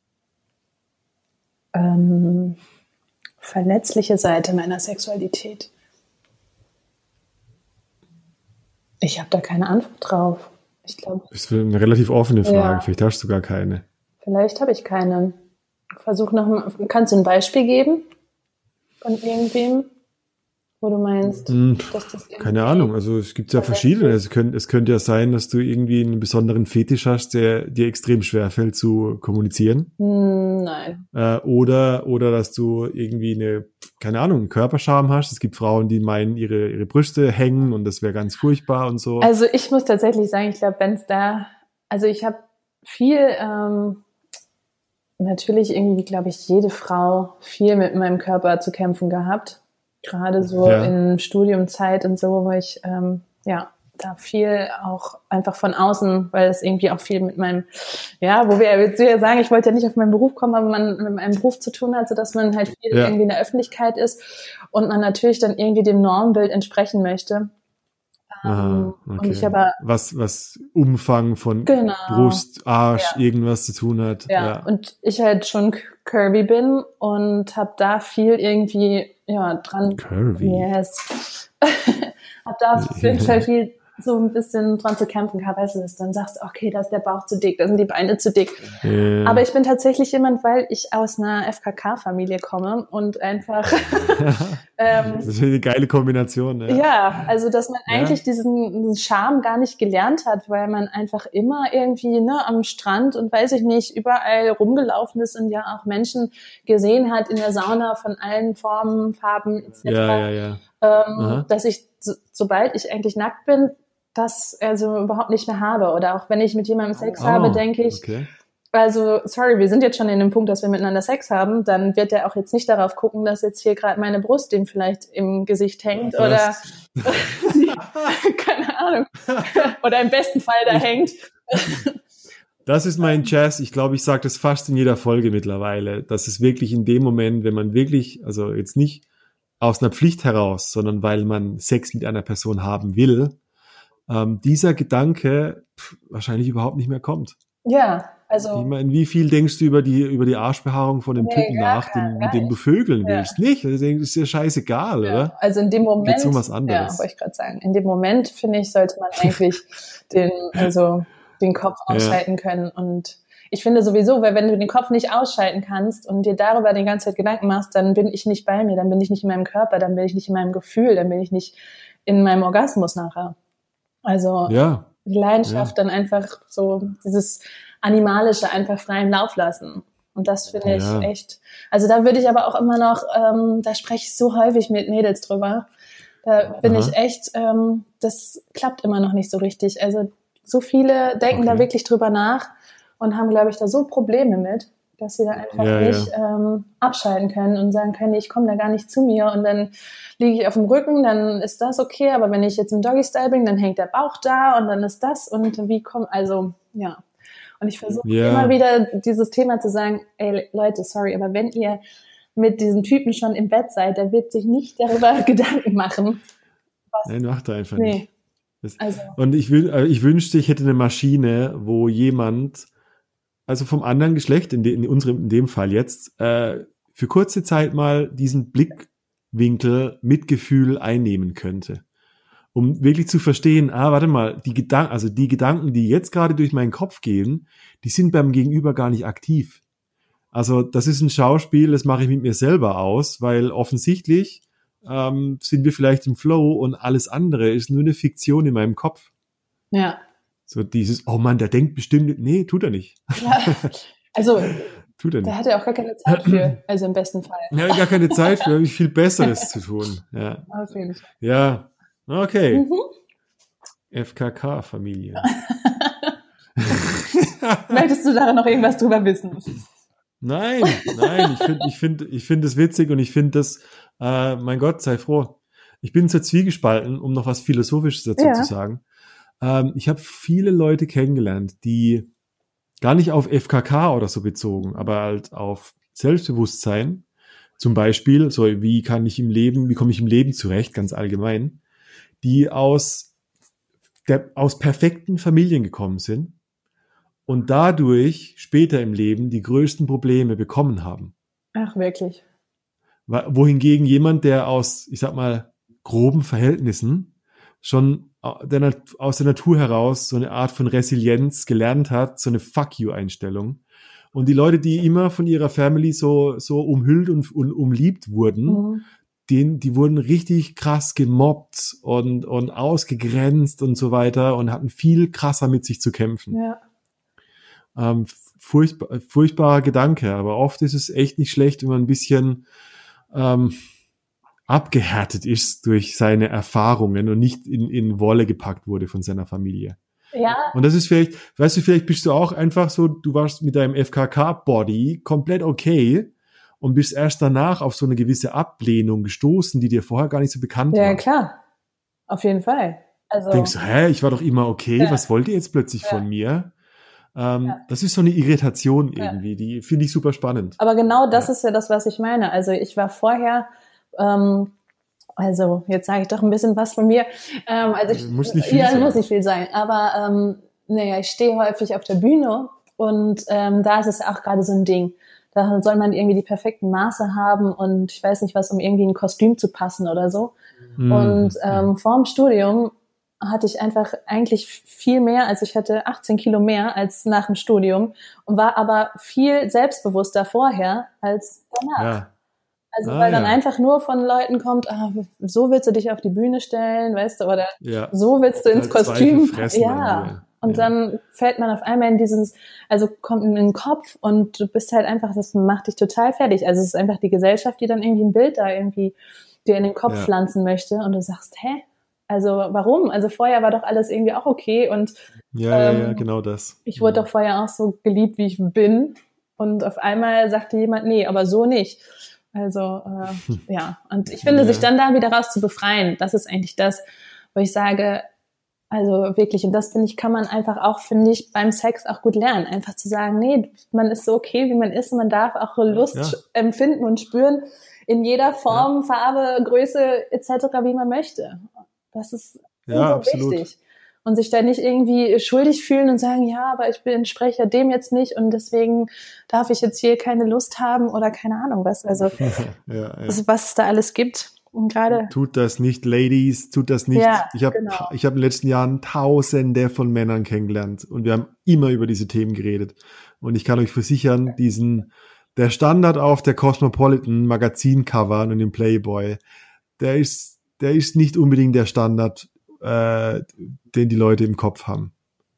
Ähm, verletzliche Seite meiner Sexualität? Ich habe da keine Antwort drauf. Ich glaube. Das ist eine relativ offene Frage. Ja. Vielleicht hast du gar keine. Vielleicht habe ich keine. Versuch noch mal. Kannst du ein Beispiel geben von irgendwem? Wo du meinst, hm, dass das Keine Ahnung, also es gibt ja verschiedene. Es könnte, es könnte ja sein, dass du irgendwie einen besonderen Fetisch hast, der dir extrem schwer fällt zu kommunizieren. Hm, nein. Äh, oder, oder dass du irgendwie eine, keine Ahnung, einen Körperscham hast. Es gibt Frauen, die meinen, ihre, ihre Brüste hängen und das wäre ganz furchtbar und so. Also ich muss tatsächlich sagen, ich glaube, wenn es da, also ich habe viel, ähm, natürlich irgendwie, glaube ich, jede Frau viel mit meinem Körper zu kämpfen gehabt gerade so ja. in Studiumzeit und so, wo ich ähm, ja da viel auch einfach von außen, weil es irgendwie auch viel mit meinem, ja, wo wir jetzt ja sagen, ich wollte ja nicht auf meinen Beruf kommen, aber man mit meinem Beruf zu tun hat, so dass man halt viel ja. irgendwie in der Öffentlichkeit ist und man natürlich dann irgendwie dem Normbild entsprechen möchte. Aha, Und okay. ich aber, was, was Umfang von genau. Brust, Arsch, Ja. irgendwas zu tun hat. Ja, und ich halt schon curvy bin und habe da viel irgendwie ja dran. Curvy. yes. Hab da auf jeden Fall viel so ein bisschen dran zu kämpfen gehabt, weißt du, dass du dann sagst, okay, da ist der Bauch zu dick, da sind die Beine zu dick. Ja. Aber ich bin tatsächlich jemand, weil ich aus einer FKK-Familie komme und einfach ähm, das ist eine geile Kombination. Ja. ja, also dass man Ja. eigentlich diesen, diesen Charme gar nicht gelernt hat, weil man einfach immer irgendwie ne, am Strand und weiß ich nicht, überall rumgelaufen ist und ja auch Menschen gesehen hat in der Sauna von allen Formen, Farben etc. ja, ja, ja. Ähm, dass ich, so, sobald ich eigentlich nackt bin, das also überhaupt nicht mehr habe. Oder auch wenn ich mit jemandem Sex Oh, habe, denke ich, Okay. also, sorry, wir sind jetzt schon in dem Punkt, dass wir miteinander Sex haben, dann wird er auch jetzt nicht darauf gucken, dass jetzt hier gerade meine Brust ihm vielleicht im Gesicht hängt oder Das- keine Ahnung. oder im besten Fall da hängt. Das ist mein Jazz. Ich glaube, ich sage das fast in jeder Folge mittlerweile, dass es wirklich in dem Moment, wenn man wirklich, also jetzt nicht aus einer Pflicht heraus, sondern weil man Sex mit einer Person haben will, ähm, dieser Gedanke pff, wahrscheinlich überhaupt nicht mehr kommt. Ja, Ich also meine, wie viel denkst du über die, über die Arschbehaarung von dem Nee, Typen nach, den, mit dem du vögeln Ja. willst? Nicht? Das ist ja scheißegal, ja, oder? also in dem Moment, Geht's um was ja, anderes? wollte ich gerade sagen, in dem Moment finde ich, sollte man eigentlich den, also den Kopf Ja. ausschalten können und ich finde sowieso, weil wenn du den Kopf nicht ausschalten kannst und dir darüber die ganze Zeit Gedanken machst, dann bin ich nicht bei mir, dann bin ich nicht in meinem Körper, dann bin ich nicht in meinem Gefühl, dann bin ich nicht in meinem Orgasmus nachher. Also Ja, die Leidenschaft dann einfach so dieses animalische einfach freien Lauf lassen. Und das finde ich Ja. echt. Also da würde ich aber auch immer noch, ähm, da spreche ich so häufig mit Mädels drüber. Da bin Aha. ich echt, ähm, das klappt immer noch nicht so richtig. Also so viele denken da Okay. wirklich drüber nach und haben, glaube ich, da so Probleme mit, dass sie da einfach Ja, nicht Ähm, abschalten können und sagen können, ich komme da gar nicht zu mir und dann liege ich auf dem Rücken, dann ist das okay, aber wenn ich jetzt im Doggy-Style bin, dann hängt der Bauch da und dann ist das und wie kommt, also ja. Und ich versuche Ja. immer wieder dieses Thema zu sagen, ey Leute, sorry, aber wenn ihr mit diesem Typen schon im Bett seid, der wird sich nicht darüber Gedanken machen. nein, macht er einfach nicht. Nee. Das- Also, Und ich, äh, ich wünschte, ich hätte eine Maschine, wo jemand, also vom anderen Geschlecht, in, de, in unserem, in dem Fall jetzt, äh, für kurze Zeit mal diesen Blickwinkel Mitgefühl einnehmen könnte. Um wirklich zu verstehen, ah, warte mal, die Gedanken, also die Gedanken, die jetzt gerade durch meinen Kopf gehen, die sind beim Gegenüber gar nicht aktiv. Also das ist ein Schauspiel, das mache ich mit mir selber aus, weil offensichtlich ähm, sind wir vielleicht im Flow und alles andere ist nur eine Fiktion in meinem Kopf. ja. So dieses, oh Mann, der denkt bestimmt, nee, tut er nicht. ja. Also, Tut er da nicht. hat er auch gar keine Zeit für, also im besten Fall. Er hat gar keine Zeit für, habe ich viel Besseres zu tun. Ja, Auf jeden Fall. ja. okay. Mhm. FKK-Familie. Möchtest du da noch irgendwas drüber wissen? Nein, nein, ich finde ich finde, ich finde es witzig und ich finde das, äh, mein Gott, sei froh. Ich bin zur Zwiegespalten, um noch was Philosophisches dazu Ja. zu sagen. Ähm, ich habe viele Leute kennengelernt, die gar nicht auf FKK oder so bezogen, aber halt auf Selbstbewusstsein. Zum Beispiel, so wie kann ich im Leben, wie komme ich im Leben zurecht, ganz allgemein, die aus, der, aus perfekten Familien gekommen sind und dadurch später im Leben die größten Probleme bekommen haben. Ach, wirklich. Wohingegen jemand, der aus, ich sag mal, groben Verhältnissen schon der, aus der Natur heraus so eine Art von Resilienz gelernt hat, so eine Fuck you-Einstellung. Und die Leute, die immer von ihrer Family so, so umhüllt und, und umliebt wurden, Mhm. den, die wurden richtig krass gemobbt und, und ausgegrenzt und so weiter und hatten viel krasser mit sich zu kämpfen. Ja. Ähm, furchtbar, furchtbarer Gedanke, aber oft ist es echt nicht schlecht, wenn man ein bisschen ähm, abgehärtet ist durch seine Erfahrungen und nicht in, in Wolle gepackt wurde von seiner Familie. Ja, Und das ist vielleicht, weißt du, vielleicht bist du auch einfach so, du warst mit deinem FKK-Body komplett okay und bist erst danach auf so eine gewisse Ablehnung gestoßen, die dir vorher gar nicht so bekannt ja, war. klar. Auf jeden Fall. Also, Denkst du, hä, ich war doch immer okay, Ja. was wollt ihr jetzt plötzlich Ja. von mir? Ähm, Ja. Das ist so eine Irritation Ja. irgendwie, die finde ich super spannend. aber genau das Ja. ist ja das, was ich meine. Also ich war vorher ähm, Also, jetzt sage ich doch ein bisschen was von mir. Ähm, also ich, muss nicht viel ja, sein. muss nicht viel sein. Aber ähm, naja, ich stehe häufig auf der Bühne und ähm, da ist es auch gerade so ein Ding. Da soll man irgendwie die perfekten Maße haben und ich weiß nicht was, um irgendwie ein Kostüm zu passen oder so. Mhm. Und ähm, vor dem Studium hatte ich einfach eigentlich viel mehr, also ich hatte 18 Kilo mehr als nach dem Studium und war aber viel selbstbewusster vorher als danach. ja. Also Ah, weil dann ja. einfach nur von Leuten kommt, ah, so willst du dich auf die Bühne stellen, weißt du, oder ja. so willst du ins Kostüm. Ja. Und Ja. dann fällt man auf einmal in dieses, also kommt in den Kopf und du bist halt einfach, das macht dich total fertig. Also es ist einfach die Gesellschaft, die dann irgendwie ein Bild da irgendwie dir in den Kopf Ja. pflanzen möchte und du sagst, hä? Also warum? Also vorher war doch alles irgendwie auch okay und Ja, ja, ja, Ähm, genau das. ich wurde doch vorher auch so geliebt, wie ich bin. Und auf einmal sagte jemand, nee, aber so nicht. Also äh, ja, und ich finde, Ja. sich dann da wieder raus zu befreien, das ist eigentlich das, wo ich sage, also wirklich, und das finde ich, kann man einfach auch, finde ich, beim Sex auch gut lernen. Einfach zu sagen, nee, man ist so okay, wie man ist, und man darf auch Lust Ja. empfinden und spüren in jeder Form, Farbe, Größe etc., wie man möchte. Das ist Ja, so absolut. wichtig. Und sich da nicht irgendwie schuldig fühlen und sagen, ja, aber ich bin entspreche dem jetzt nicht und deswegen darf ich jetzt hier keine Lust haben oder keine Ahnung was. Also ja, ja. also, was es da alles gibt. Und gerade Tut das nicht, Ladies, tut das nicht. Ja, ich habe genau. ich hab in den letzten Jahren tausende von Männern kennengelernt und wir haben immer über diese Themen geredet. Und ich kann euch versichern, diesen, der Standard auf der Cosmopolitan Magazincovern und im Playboy, der ist, der ist nicht unbedingt der Standard, äh, den die Leute im Kopf haben.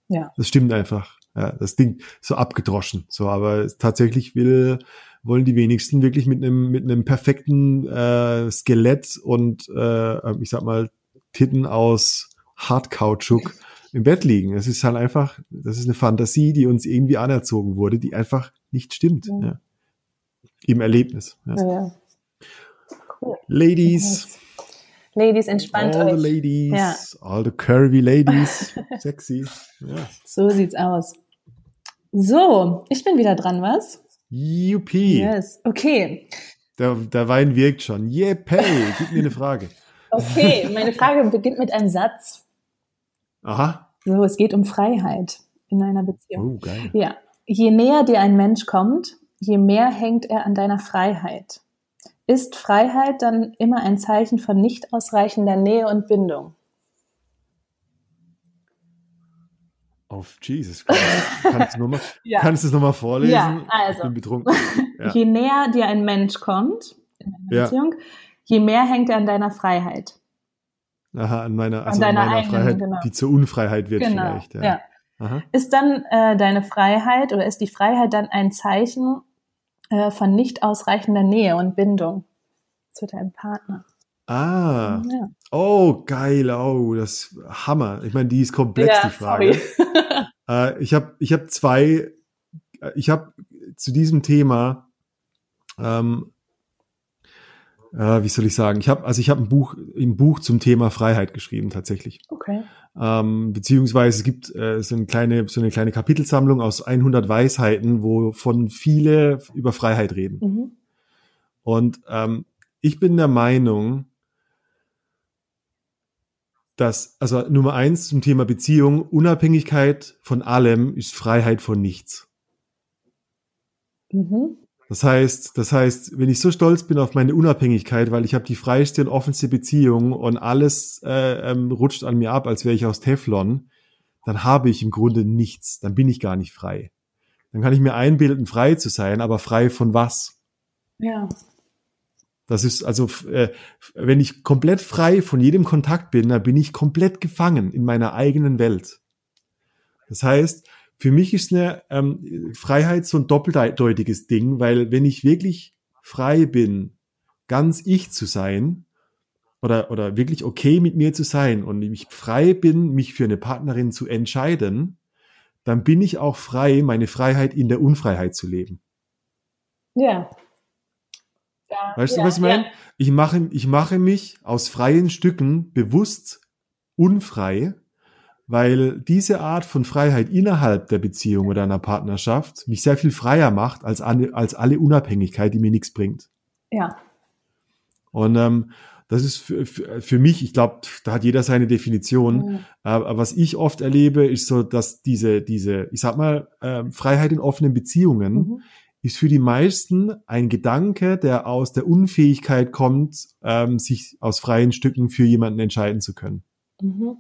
Ja. Das stimmt einfach. Ja, das Ding so abgedroschen. So, aber es- tatsächlich will, wollen die wenigsten wirklich mit einem mit einem perfekten äh, Skelett und äh, ich sag mal Titten aus Hartkautschuk im Bett liegen. Es ist halt einfach, das ist eine Fantasie, die uns irgendwie anerzogen wurde, die einfach nicht stimmt. Ja. Ja. Im Erlebnis. Ja, ja. Cool. Ladies, Ladies, entspannt all the euch. ladies, Ja. all the curvy ladies, sexy. Ja. So sieht's aus. So, ich bin wieder dran, was? Yuppie. Yes. Okay. Der, der Wein wirkt schon. Yippee, gib mir eine Frage. Okay, meine Frage beginnt mit einem Satz. Aha. So, es geht um Freiheit in einer Beziehung. Oh, geil. Ja. Je näher dir ein Mensch kommt, je mehr hängt er an deiner Freiheit. Ist Freiheit dann immer ein Zeichen von nicht ausreichender Nähe und Bindung? Auf Jesus Christ. Kannst du nochmal Ja. kannst du es nochmal vorlesen? Ja, also. Ich bin betrunken. Ja. Je näher dir ein Mensch kommt in einer Ja. Beziehung, je mehr hängt er an deiner Freiheit. Aha, an meiner, An also an deiner meiner eigenen, Freiheit, genau. die zur Unfreiheit wird Genau. vielleicht. Ja. Ist dann äh, deine Freiheit oder ist die Freiheit dann ein Zeichen äh, von nicht ausreichender Nähe und Bindung zu deinem Partner? Ah. Ja, Oh, geil. Oh, das Hammer. Ich meine, die ist komplex, die Frage. sorry. Äh, ich habe ich hab zwei, äh, ich habe zu diesem Thema, ähm, äh, wie soll ich sagen, ich habe also ich habe ein Buch, ein Buch zum Thema Freiheit geschrieben tatsächlich. Okay. Ähm, beziehungsweise es gibt äh, so, eine kleine, so eine kleine Kapitelsammlung aus 100 Weisheiten, wo von viele über Freiheit reden. Mhm. Und ähm, ich bin der Meinung, dass, also Nummer eins zum Thema Beziehung, Unabhängigkeit von allem ist Freiheit von nichts. Mhm. Das heißt, das heißt, wenn ich so stolz bin auf meine Unabhängigkeit, weil ich habe die freiste und offenste Beziehung und alles äh, ähm, rutscht an mir ab, als wäre ich aus Teflon, dann habe ich im Grunde nichts. Dann bin ich gar nicht frei. Dann kann ich mir einbilden, frei zu sein, aber frei von was? Ja. Das ist also, äh, wenn ich komplett frei von jedem Kontakt bin, dann bin ich komplett gefangen in meiner eigenen Welt. Das heißt, für mich ist eine ähm, Freiheit so ein doppeldeutiges Ding, weil wenn ich wirklich frei bin, ganz ich zu sein oder, oder wirklich okay mit mir zu sein und ich frei bin, mich für eine Partnerin zu entscheiden, dann bin ich auch frei, meine Freiheit in der Unfreiheit zu leben. Ja. ja. Weißt ja, du, was ich meine? Ja. Ich mache, ich mache mich aus freien Stücken bewusst unfrei, weil diese Art von Freiheit innerhalb der Beziehung oder einer Partnerschaft mich sehr viel freier macht als alle, als alle Unabhängigkeit, die mir nichts bringt. ja. Und ähm, Das ist für, für, für mich, ich glaube, da hat jeder seine Definition. Mhm. Aber was ich oft erlebe, ist so, dass diese, diese, ich sag mal, äh, Freiheit in offenen Beziehungen Mhm. ist für die meisten ein Gedanke, der aus der Unfähigkeit kommt, ähm, sich aus freien Stücken für jemanden entscheiden zu können. Mhm.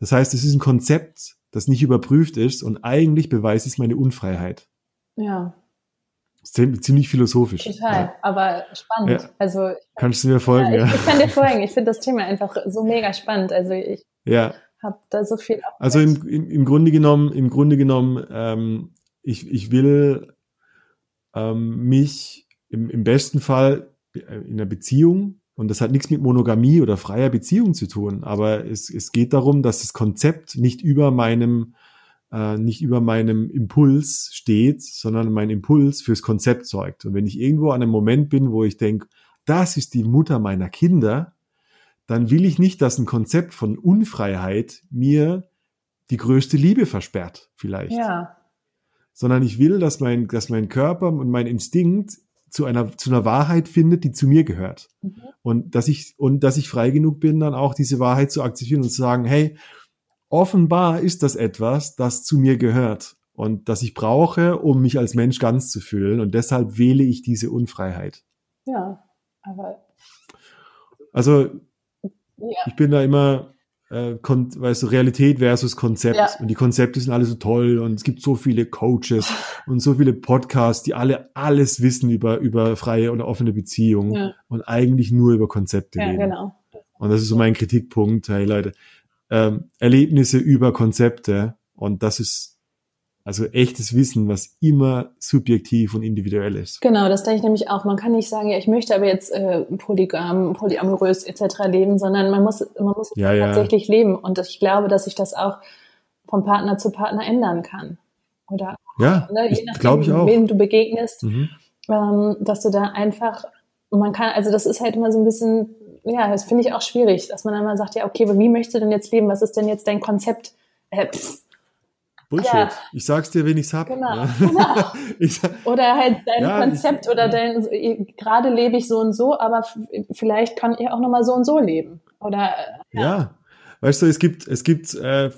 Das heißt, es ist ein Konzept, das nicht überprüft ist und eigentlich beweist es meine Unfreiheit. Ja, Ziem- Ziemlich philosophisch. total. Ja. Aber spannend. Ja. Also Kannst du mir folgen, ja, ich, ich kann dir folgen. Ich finde das Thema einfach so mega spannend. Also ich Ja. habe da so viel. auch Also im, im, im Grunde genommen, im Grunde genommen, ähm, ich, ich will ähm, mich im, im besten Fall äh, in einer Beziehung, und das hat nichts mit Monogamie oder freier Beziehung zu tun, aber es, es geht darum, dass das Konzept nicht über meinem äh, nicht über meinem Impuls steht, sondern mein Impuls fürs Konzept sorgt. Und wenn ich irgendwo an einem Moment bin, wo ich denke, das ist die Mutter meiner Kinder, dann will ich nicht, dass ein Konzept von Unfreiheit mir die größte Liebe versperrt, vielleicht. Ja, Sondern ich will, dass mein, dass mein Körper und mein Instinkt zu einer, zu einer Wahrheit findet, die zu mir gehört. Mhm. Und dass ich, und dass ich frei genug bin, dann auch diese Wahrheit zu akzeptieren und zu sagen, hey, offenbar ist das etwas, das zu mir gehört und das ich brauche, um mich als Mensch ganz zu fühlen. Und deshalb wähle ich diese Unfreiheit. ja. Aber Also ja, ich bin da immer, äh, kon weißt du, Realität versus Konzept. Ja. Und die Konzepte sind alle so toll und es gibt so viele Coaches und so viele Podcasts, die alle alles wissen über, über freie und offene Beziehungen ja, und eigentlich nur über Konzepte ja reden. genau. Und das ist so mein Kritikpunkt. Hey Leute, ähm, Erlebnisse über Konzepte und das ist also echtes Wissen, was immer subjektiv und individuell ist. Genau, das denke ich nämlich auch. Man kann nicht sagen, ja, ich möchte aber jetzt äh, polygam, polyamorös etc. leben, sondern man muss, man muss Ja, ja. tatsächlich leben. Und ich glaube, dass sich das auch von Partner zu Partner ändern kann. Oder Ja, ne, je nachdem, glaube ich auch. wem du begegnest, Mhm. ähm, dass du da einfach, man kann, also das ist halt immer so ein bisschen, ja, das finde ich auch schwierig, dass man einmal sagt, ja, okay, aber wie möchtest du denn jetzt leben? Was ist denn jetzt dein Konzept? Äh, pff, Bullshit. Ja. Ich sag's dir, wenn ich's hab. Genau, Ja. genau. Oder halt dein Ja, Konzept ich- oder dein, gerade lebe ich so und so, aber vielleicht kann ich auch nochmal so und so leben. Oder, äh, Ja. Weißt du, es gibt, es gibt äh,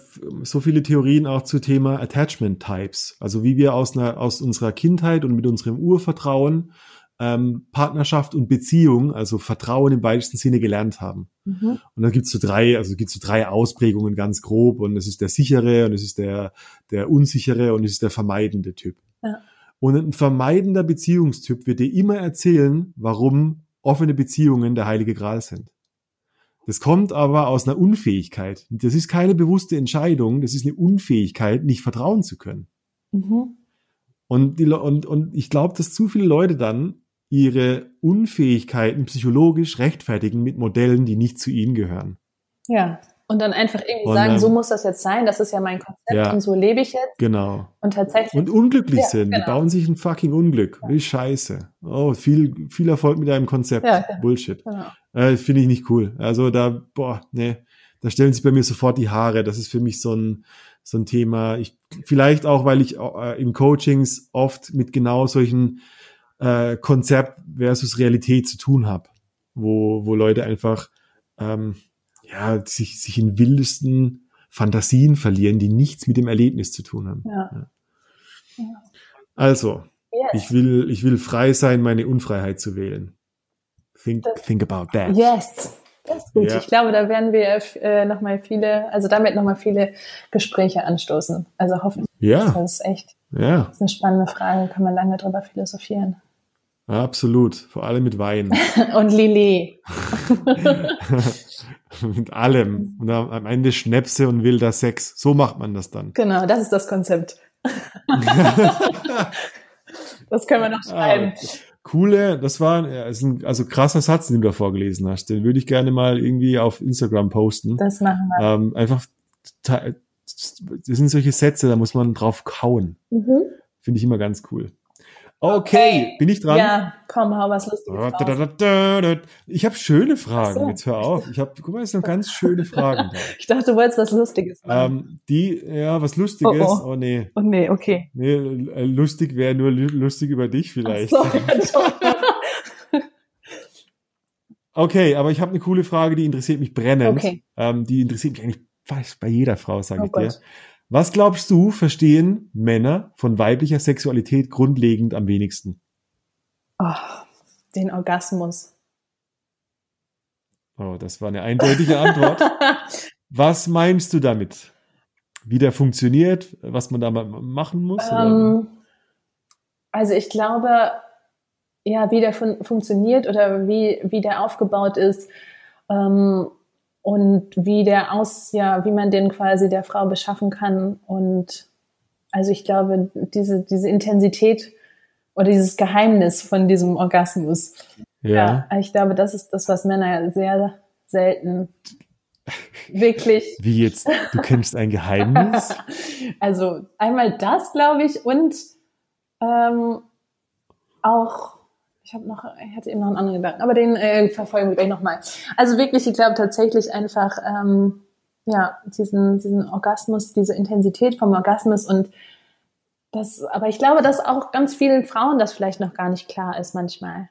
so viele Theorien auch zu Thema Attachment Types. Also wie wir aus, einer, aus unserer Kindheit und mit unserem Urvertrauen ähm, Partnerschaft und Beziehung, also Vertrauen im weitesten Sinne gelernt haben. mhm. Und dann gibt's so drei, also gibt's so drei Ausprägungen ganz grob. Und es ist der sichere und es ist der, der unsichere und es ist der vermeidende Typ. Ja. Und ein vermeidender Beziehungstyp wird dir immer erzählen, warum offene Beziehungen der heilige Gral sind. Das kommt aber aus einer Unfähigkeit. Das ist keine bewusste Entscheidung, das ist eine Unfähigkeit, nicht vertrauen zu können. Mhm. Und, die, und, und ich glaube, dass zu viele Leute dann ihre Unfähigkeiten psychologisch rechtfertigen mit Modellen, die nicht zu ihnen gehören. ja. Und dann einfach irgendwie Und, sagen, so muss das jetzt sein, das ist ja mein Konzept Ja. und so lebe ich jetzt. Genau. Und tatsächlich, Und unglücklich Ja, sind. Die genau. bauen sich ein fucking Unglück. Wie scheiße. Oh, viel, viel Erfolg mit deinem Konzept. Ja, genau. Bullshit. genau. Äh, Finde ich nicht cool. Also da, boah, nee, da stellen sich bei mir sofort die Haare. Das ist für mich so ein, so ein Thema. Ich, vielleicht auch, weil ich äh, in Coachings oft mit genau solchen äh, Konzept versus Realität zu tun habe, wo, wo Leute einfach ähm, ja, sich, sich in wildesten Fantasien verlieren, die nichts mit dem Erlebnis zu tun haben. Ja. Also, Yes. ich will, ich will frei sein, meine Unfreiheit zu wählen. Think, think about that. Yes. Das ist gut. Ja. Ich glaube, da werden wir äh, nochmal viele, also damit nochmal viele Gespräche anstoßen. Also hoffentlich. Ja, Das ist echt ja, das ist eine spannende Frage, kann man lange drüber philosophieren. Absolut. Vor allem mit Wein. Und Lili. mit allem. Und am Ende Schnäpse und wilder Sex. So macht man das dann. Genau, das ist das Konzept. das können wir noch schreiben. Ah, coole, das war ja, ist ein also krasser Satz, den du da vorgelesen hast. Den würde ich gerne mal irgendwie auf Instagram posten. Das machen wir. Ähm, einfach, das sind solche Sätze, da muss man drauf kauen. Mhm. Finde ich immer ganz cool. Okay, bin ich dran? Ja, komm, hau was Lustiges raus. Ich habe schöne Fragen. So. Jetzt hör auf. Ich habe, guck mal, es sind ganz schöne Fragen. Da. Ich dachte, du wolltest was Lustiges machen. Ähm, die, ja, was Lustiges. Oh, Oh, oh. nee. oh nee, okay. Nee, äh, lustig wäre nur lu- lustig über dich vielleicht. Ach so, ja. Okay, aber ich habe eine coole Frage, die interessiert mich brennend. Okay. Ähm, die interessiert mich eigentlich fast bei jeder Frau, sage Oh ich dir. Was glaubst du, verstehen Männer von weiblicher Sexualität grundlegend am wenigsten? Oh, den Orgasmus. Oh, das war eine eindeutige Antwort. Was meinst du damit? Wie der funktioniert, was man da mal machen muss? Ähm, also ich glaube, ja, wie der fun funktioniert oder wie, wie der aufgebaut ist ähm, und wie der aus, ja, wie man den quasi der Frau beschaffen kann. Und also ich glaube, diese, diese Intensität oder dieses Geheimnis von diesem Orgasmus, ja. ja, ich glaube, das ist das, was Männer sehr selten wirklich Wie jetzt? Du kennst ein Geheimnis? also einmal das, glaube ich, und ähm, auch, ich habe noch, ich hatte eben noch einen anderen Gedanken, aber den äh, verfolgen wir gleich nochmal. Also wirklich, ich glaube tatsächlich einfach, ähm, ja, diesen, diesen Orgasmus, diese Intensität vom Orgasmus und das, aber ich glaube, dass auch ganz vielen Frauen das vielleicht noch gar nicht klar ist manchmal.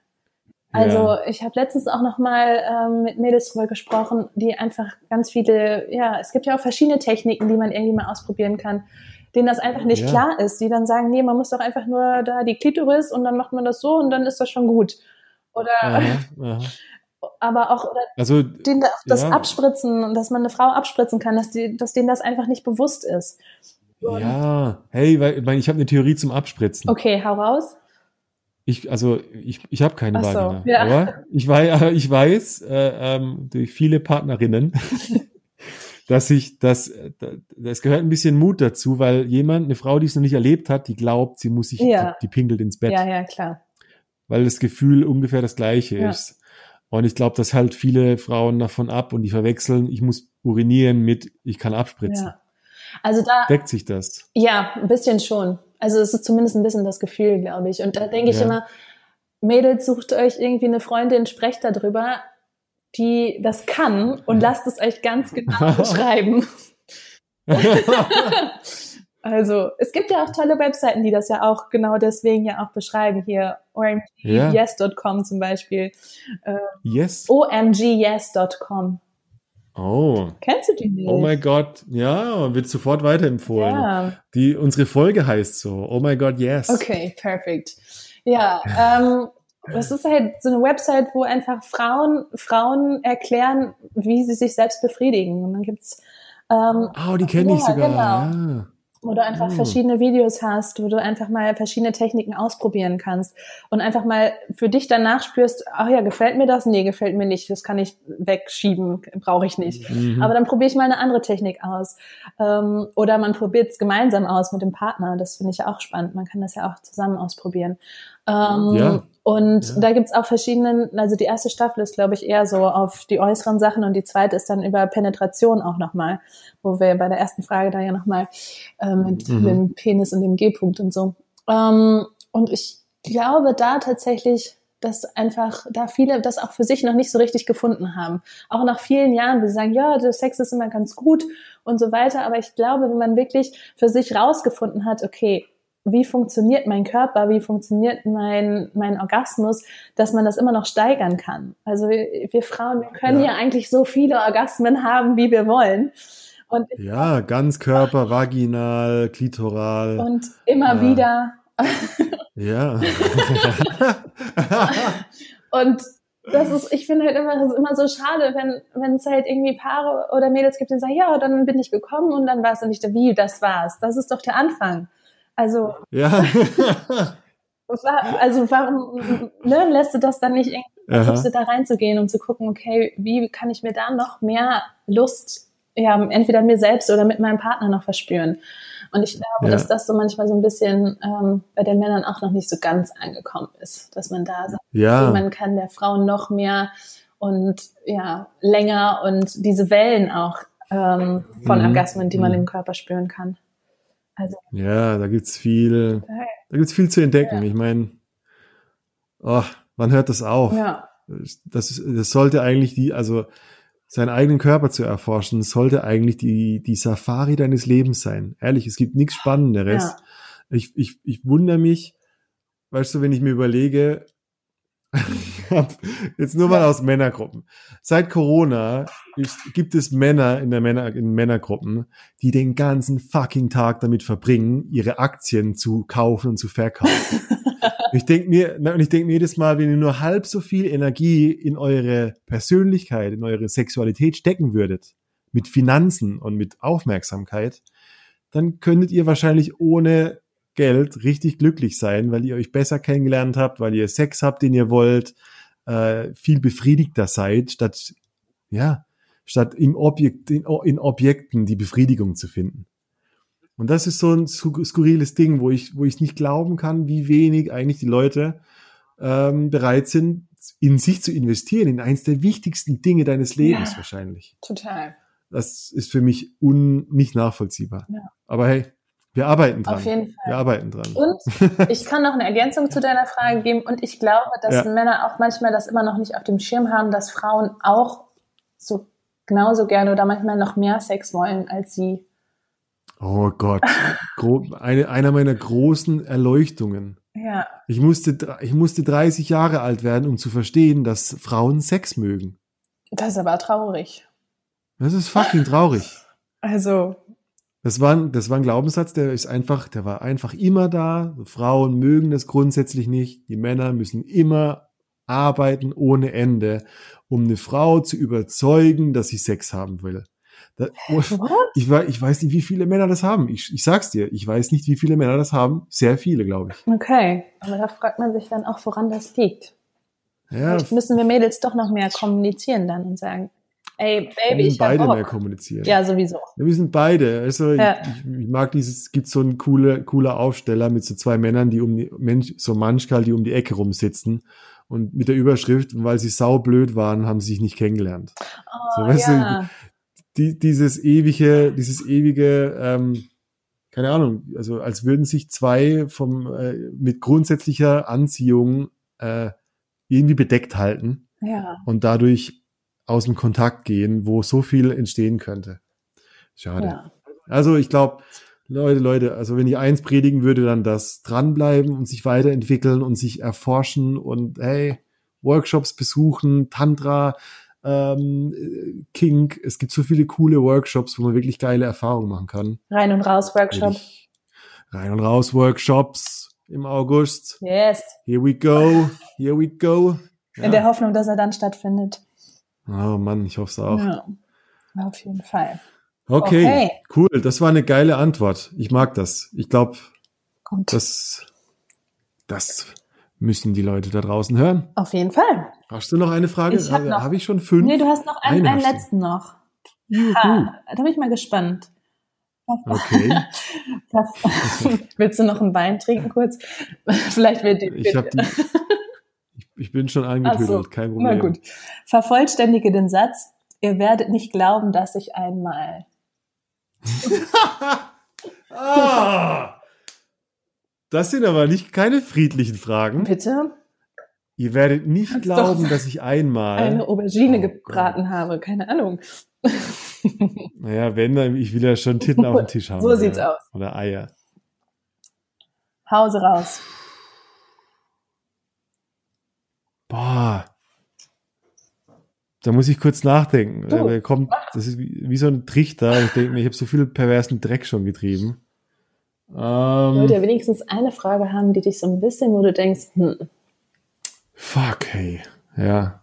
Also Ja. ich habe letztens auch noch mal ähm, mit Mädels drüber gesprochen, die einfach ganz viele, ja, es gibt ja auch verschiedene Techniken, die man irgendwie mal ausprobieren kann, denen das einfach nicht Ja. klar ist, die dann sagen, nee, man muss doch einfach nur da die Klitoris und dann macht man das so und dann ist das schon gut. Oder Aha, aha. aber auch oder Also, denen das, das Ja. Abspritzen und dass man eine Frau abspritzen kann, dass die, dass denen das einfach nicht bewusst ist. Und- ja, hey, weil, ich, mein, ich habe eine Theorie zum Abspritzen. Okay, hau raus. Ich, also ich, ich habe keine Ach so, Vagina. ja. Aber ich weiß, ich weiß äh, ähm, durch viele Partnerinnen, dass ich das, äh, das gehört ein bisschen Mut dazu, weil jemand, eine Frau, die es noch nicht erlebt hat, die glaubt, sie muss sich, Ja. die, die pinkelt ins Bett, Ja, ja, klar. weil das Gefühl ungefähr das gleiche Ja. ist. Und ich glaube, das hält viele Frauen davon ab und die verwechseln, ich muss urinieren mit, ich kann abspritzen. Ja. Also da, Deckt sich das? Ja, ein bisschen schon. Also es ist zumindest ein bisschen das Gefühl, glaube ich. Und da denke ich Ja. immer, Mädels, sucht euch irgendwie eine Freundin, sprecht darüber, die das kann und lasst es euch ganz genau beschreiben. Also es gibt ja auch tolle Webseiten, die das ja auch genau deswegen ja auch beschreiben. Hier omgyes.com zum Beispiel. yes. omgyes.com. Oh. Kennst du die nicht? Oh mein Gott, ja, wird sofort weiterempfohlen. Ja. Die, unsere Folge heißt so, oh my God, yes. Okay, perfekt. Ja, ähm, das ist halt so eine Website, wo einfach Frauen, Frauen erklären, wie sie sich selbst befriedigen. Und dann gibt's ähm, Oh, die kenne ich Ja, sogar. genau. Ja. wo du einfach Hm. verschiedene Videos hast, wo du einfach mal verschiedene Techniken ausprobieren kannst und einfach mal für dich danach spürst, ach ja, gefällt mir das? Nee, gefällt mir nicht. Das kann ich wegschieben, brauche ich nicht. Mhm. Aber dann probiere ich mal eine andere Technik aus. Ähm, oder man probiert es gemeinsam aus mit dem Partner. Das finde ich ja auch spannend. Man kann das ja auch zusammen ausprobieren. Ähm, Ja. Und Ja. da gibt's auch verschiedene, also die erste Staffel ist, glaube ich, eher so auf die äußeren Sachen und die zweite ist dann über Penetration auch nochmal, wo wir bei der ersten Frage da ja nochmal äh, mit Mhm. dem Penis und dem G-Punkt und so. Ähm, und ich glaube da tatsächlich, dass einfach da viele das auch für sich noch nicht so richtig gefunden haben. Auch nach vielen Jahren, wo sie sagen, ja, der Sex ist immer ganz gut und so weiter. Aber ich glaube, wenn man wirklich für sich rausgefunden hat, okay, wie funktioniert mein Körper, wie funktioniert mein, mein Orgasmus, dass man das immer noch steigern kann. Also wir, wir Frauen, wir können Ja. ja eigentlich so viele Orgasmen haben, wie wir wollen. Und, Ja, Ganzkörper, vaginal, klitoral. und immer Ja. wieder. ja. Und das ist, ich finde halt immer, das ist immer so schade, wenn, wenn es halt irgendwie Paare oder Mädels gibt, die sagen, ja, dann bin ich gekommen und dann war es nicht, wie, das war's. Das ist doch der Anfang. Also, ja. also warum ne, lässt du das dann nicht irgendwie, da reinzugehen, um zu gucken, okay, wie kann ich mir da noch mehr Lust, ja, entweder mir selbst oder mit meinem Partner noch verspüren. Und ich glaube, Ja. dass das so manchmal so ein bisschen ähm, bei den Männern auch noch nicht so ganz angekommen ist, dass man da sagt, ja. man kann der Frau noch mehr und ja länger und diese Wellen auch ähm, von Mhm. Orgasmen, die man Mhm. im Körper spüren kann. Also Ja, da gibt's viel, da gibt's viel zu entdecken. Ja. Ich meine, oh, wann hört das auf? ja, Das, das sollte eigentlich die, also seinen eigenen Körper zu erforschen, sollte eigentlich die, die Safari deines Lebens sein. Ehrlich, es gibt nichts Spannenderes. ja, Ich, ich, ich wundere mich, weißt du, wenn ich mir überlege, jetzt nur mal aus Männergruppen. Seit Corona gibt es Männer in der Männer, in Männergruppen, die den ganzen fucking Tag damit verbringen, ihre Aktien zu kaufen und zu verkaufen. ich denke mir, und ich denke mir jedes Mal, wenn ihr nur halb so viel Energie in eure Persönlichkeit, in eure Sexualität stecken würdet, mit Finanzen und mit Aufmerksamkeit, dann könntet ihr wahrscheinlich ohne Geld richtig glücklich sein, weil ihr euch besser kennengelernt habt, weil ihr Sex habt, den ihr wollt, äh, viel befriedigter seid, statt, ja, statt im Objekt, in, in Objekten die Befriedigung zu finden. Und das ist so ein skurriles Ding, wo ich, wo ich nicht glauben kann, wie wenig eigentlich die Leute ähm, bereit sind, in sich zu investieren, in eins der wichtigsten Dinge deines Lebens Ja. wahrscheinlich. Total. Das ist für mich un, nicht nachvollziehbar. Ja. Aber hey, wir arbeiten dran. Auf jeden Fall. Wir arbeiten dran. Und ich kann noch eine Ergänzung zu deiner Frage geben. Und ich glaube, dass Ja. Männer auch manchmal das immer noch nicht auf dem Schirm haben, dass Frauen auch so genauso gerne oder manchmal noch mehr Sex wollen als sie. Oh Gott, eine, einer meiner großen Erleuchtungen. Ja, Ich musste, ich musste 30 Jahre alt werden, um zu verstehen, dass Frauen Sex mögen. das ist aber traurig. Das ist fucking traurig. Also, Das war, ein- das war ein Glaubenssatz, der ist einfach, der war einfach immer da. Frauen mögen das grundsätzlich nicht. Die Männer müssen immer arbeiten ohne Ende, um eine Frau zu überzeugen, dass sie Sex haben will. Da, what? ich, ich weiß nicht, wie viele Männer das haben. Ich, ich sag's dir, ich weiß nicht, wie viele Männer das haben. Sehr viele, glaube ich. Okay. Aber da fragt man sich dann auch, woran das liegt. Ja, Vielleicht müssen wir Mädels doch noch mehr kommunizieren dann und sagen, ey, wir Baby, müssen ich hab beide mehr kommunizieren. Ja, sowieso. Wir sind beide. Also Ja. ich, ich, mag dieses, es gibt so einen coole, cooler Aufsteller mit so zwei Männern, die um die Mensch, so Manschkal, die um die Ecke rumsitzen und mit der Überschrift, weil sie saublöd waren, haben sie sich nicht kennengelernt. Oh, So, weißt du, ja. Die, dieses ewige, dieses ewige, ähm, keine Ahnung, also als würden sich zwei vom äh, mit grundsätzlicher Anziehung äh, irgendwie bedeckt halten ja. und dadurch aus dem Kontakt gehen, wo so viel entstehen könnte. Schade. ja. Also ich glaube, Leute, Leute, also wenn ich eins predigen würde, dann das dranbleiben und sich weiterentwickeln und sich erforschen und hey, Workshops besuchen, Tantra, ähm, äh, Kink. Es gibt so viele coole Workshops, wo man wirklich geile Erfahrungen machen kann. Rein und raus Workshop. Rein und raus Workshops im August. Yes. Here we go, here we go. In der Hoffnung, dass er dann stattfindet. Oh Mann, ich hoffe es auch. Ja. Auf jeden Fall. Okay, Okay. cool. Das war eine geile Antwort. Ich mag das. Ich glaube, das, das müssen die Leute da draußen hören. Auf jeden Fall. Hast du noch eine Frage? Ich hab Habe hab ich schon fünf? Nee, du hast noch einen, Eine einen hast du. letzten noch. Juhu. Ah, da bin ich mal gespannt. Okay. Willst du noch einen Wein trinken kurz? Vielleicht wird die. Ich, hab die, ich, bin schon angetüdelt, so, kein Problem. Na gut. Vervollständige den Satz. Ihr werdet nicht glauben, dass ich einmal. Ah, das sind aber nicht keine friedlichen Fragen. Bitte? Ihr werdet nicht Kannst glauben, dass ich einmal. Eine Aubergine Oh gebraten habe. Keine Ahnung. Naja, wenn, dann ich will ja schon Titten auf dem Tisch haben. So oder, sieht's aus. Oder Eier. Hause raus. Boah. Da muss ich kurz nachdenken. Du, kommt, das ist wie, wie so ein Trichter. Ich denke mir, ich habe so viel perversen Dreck schon getrieben. Wollte Ähm, ja wenigstens eine Frage haben, die dich so ein bisschen, wo du denkst, hm, fuck, hey. Ja.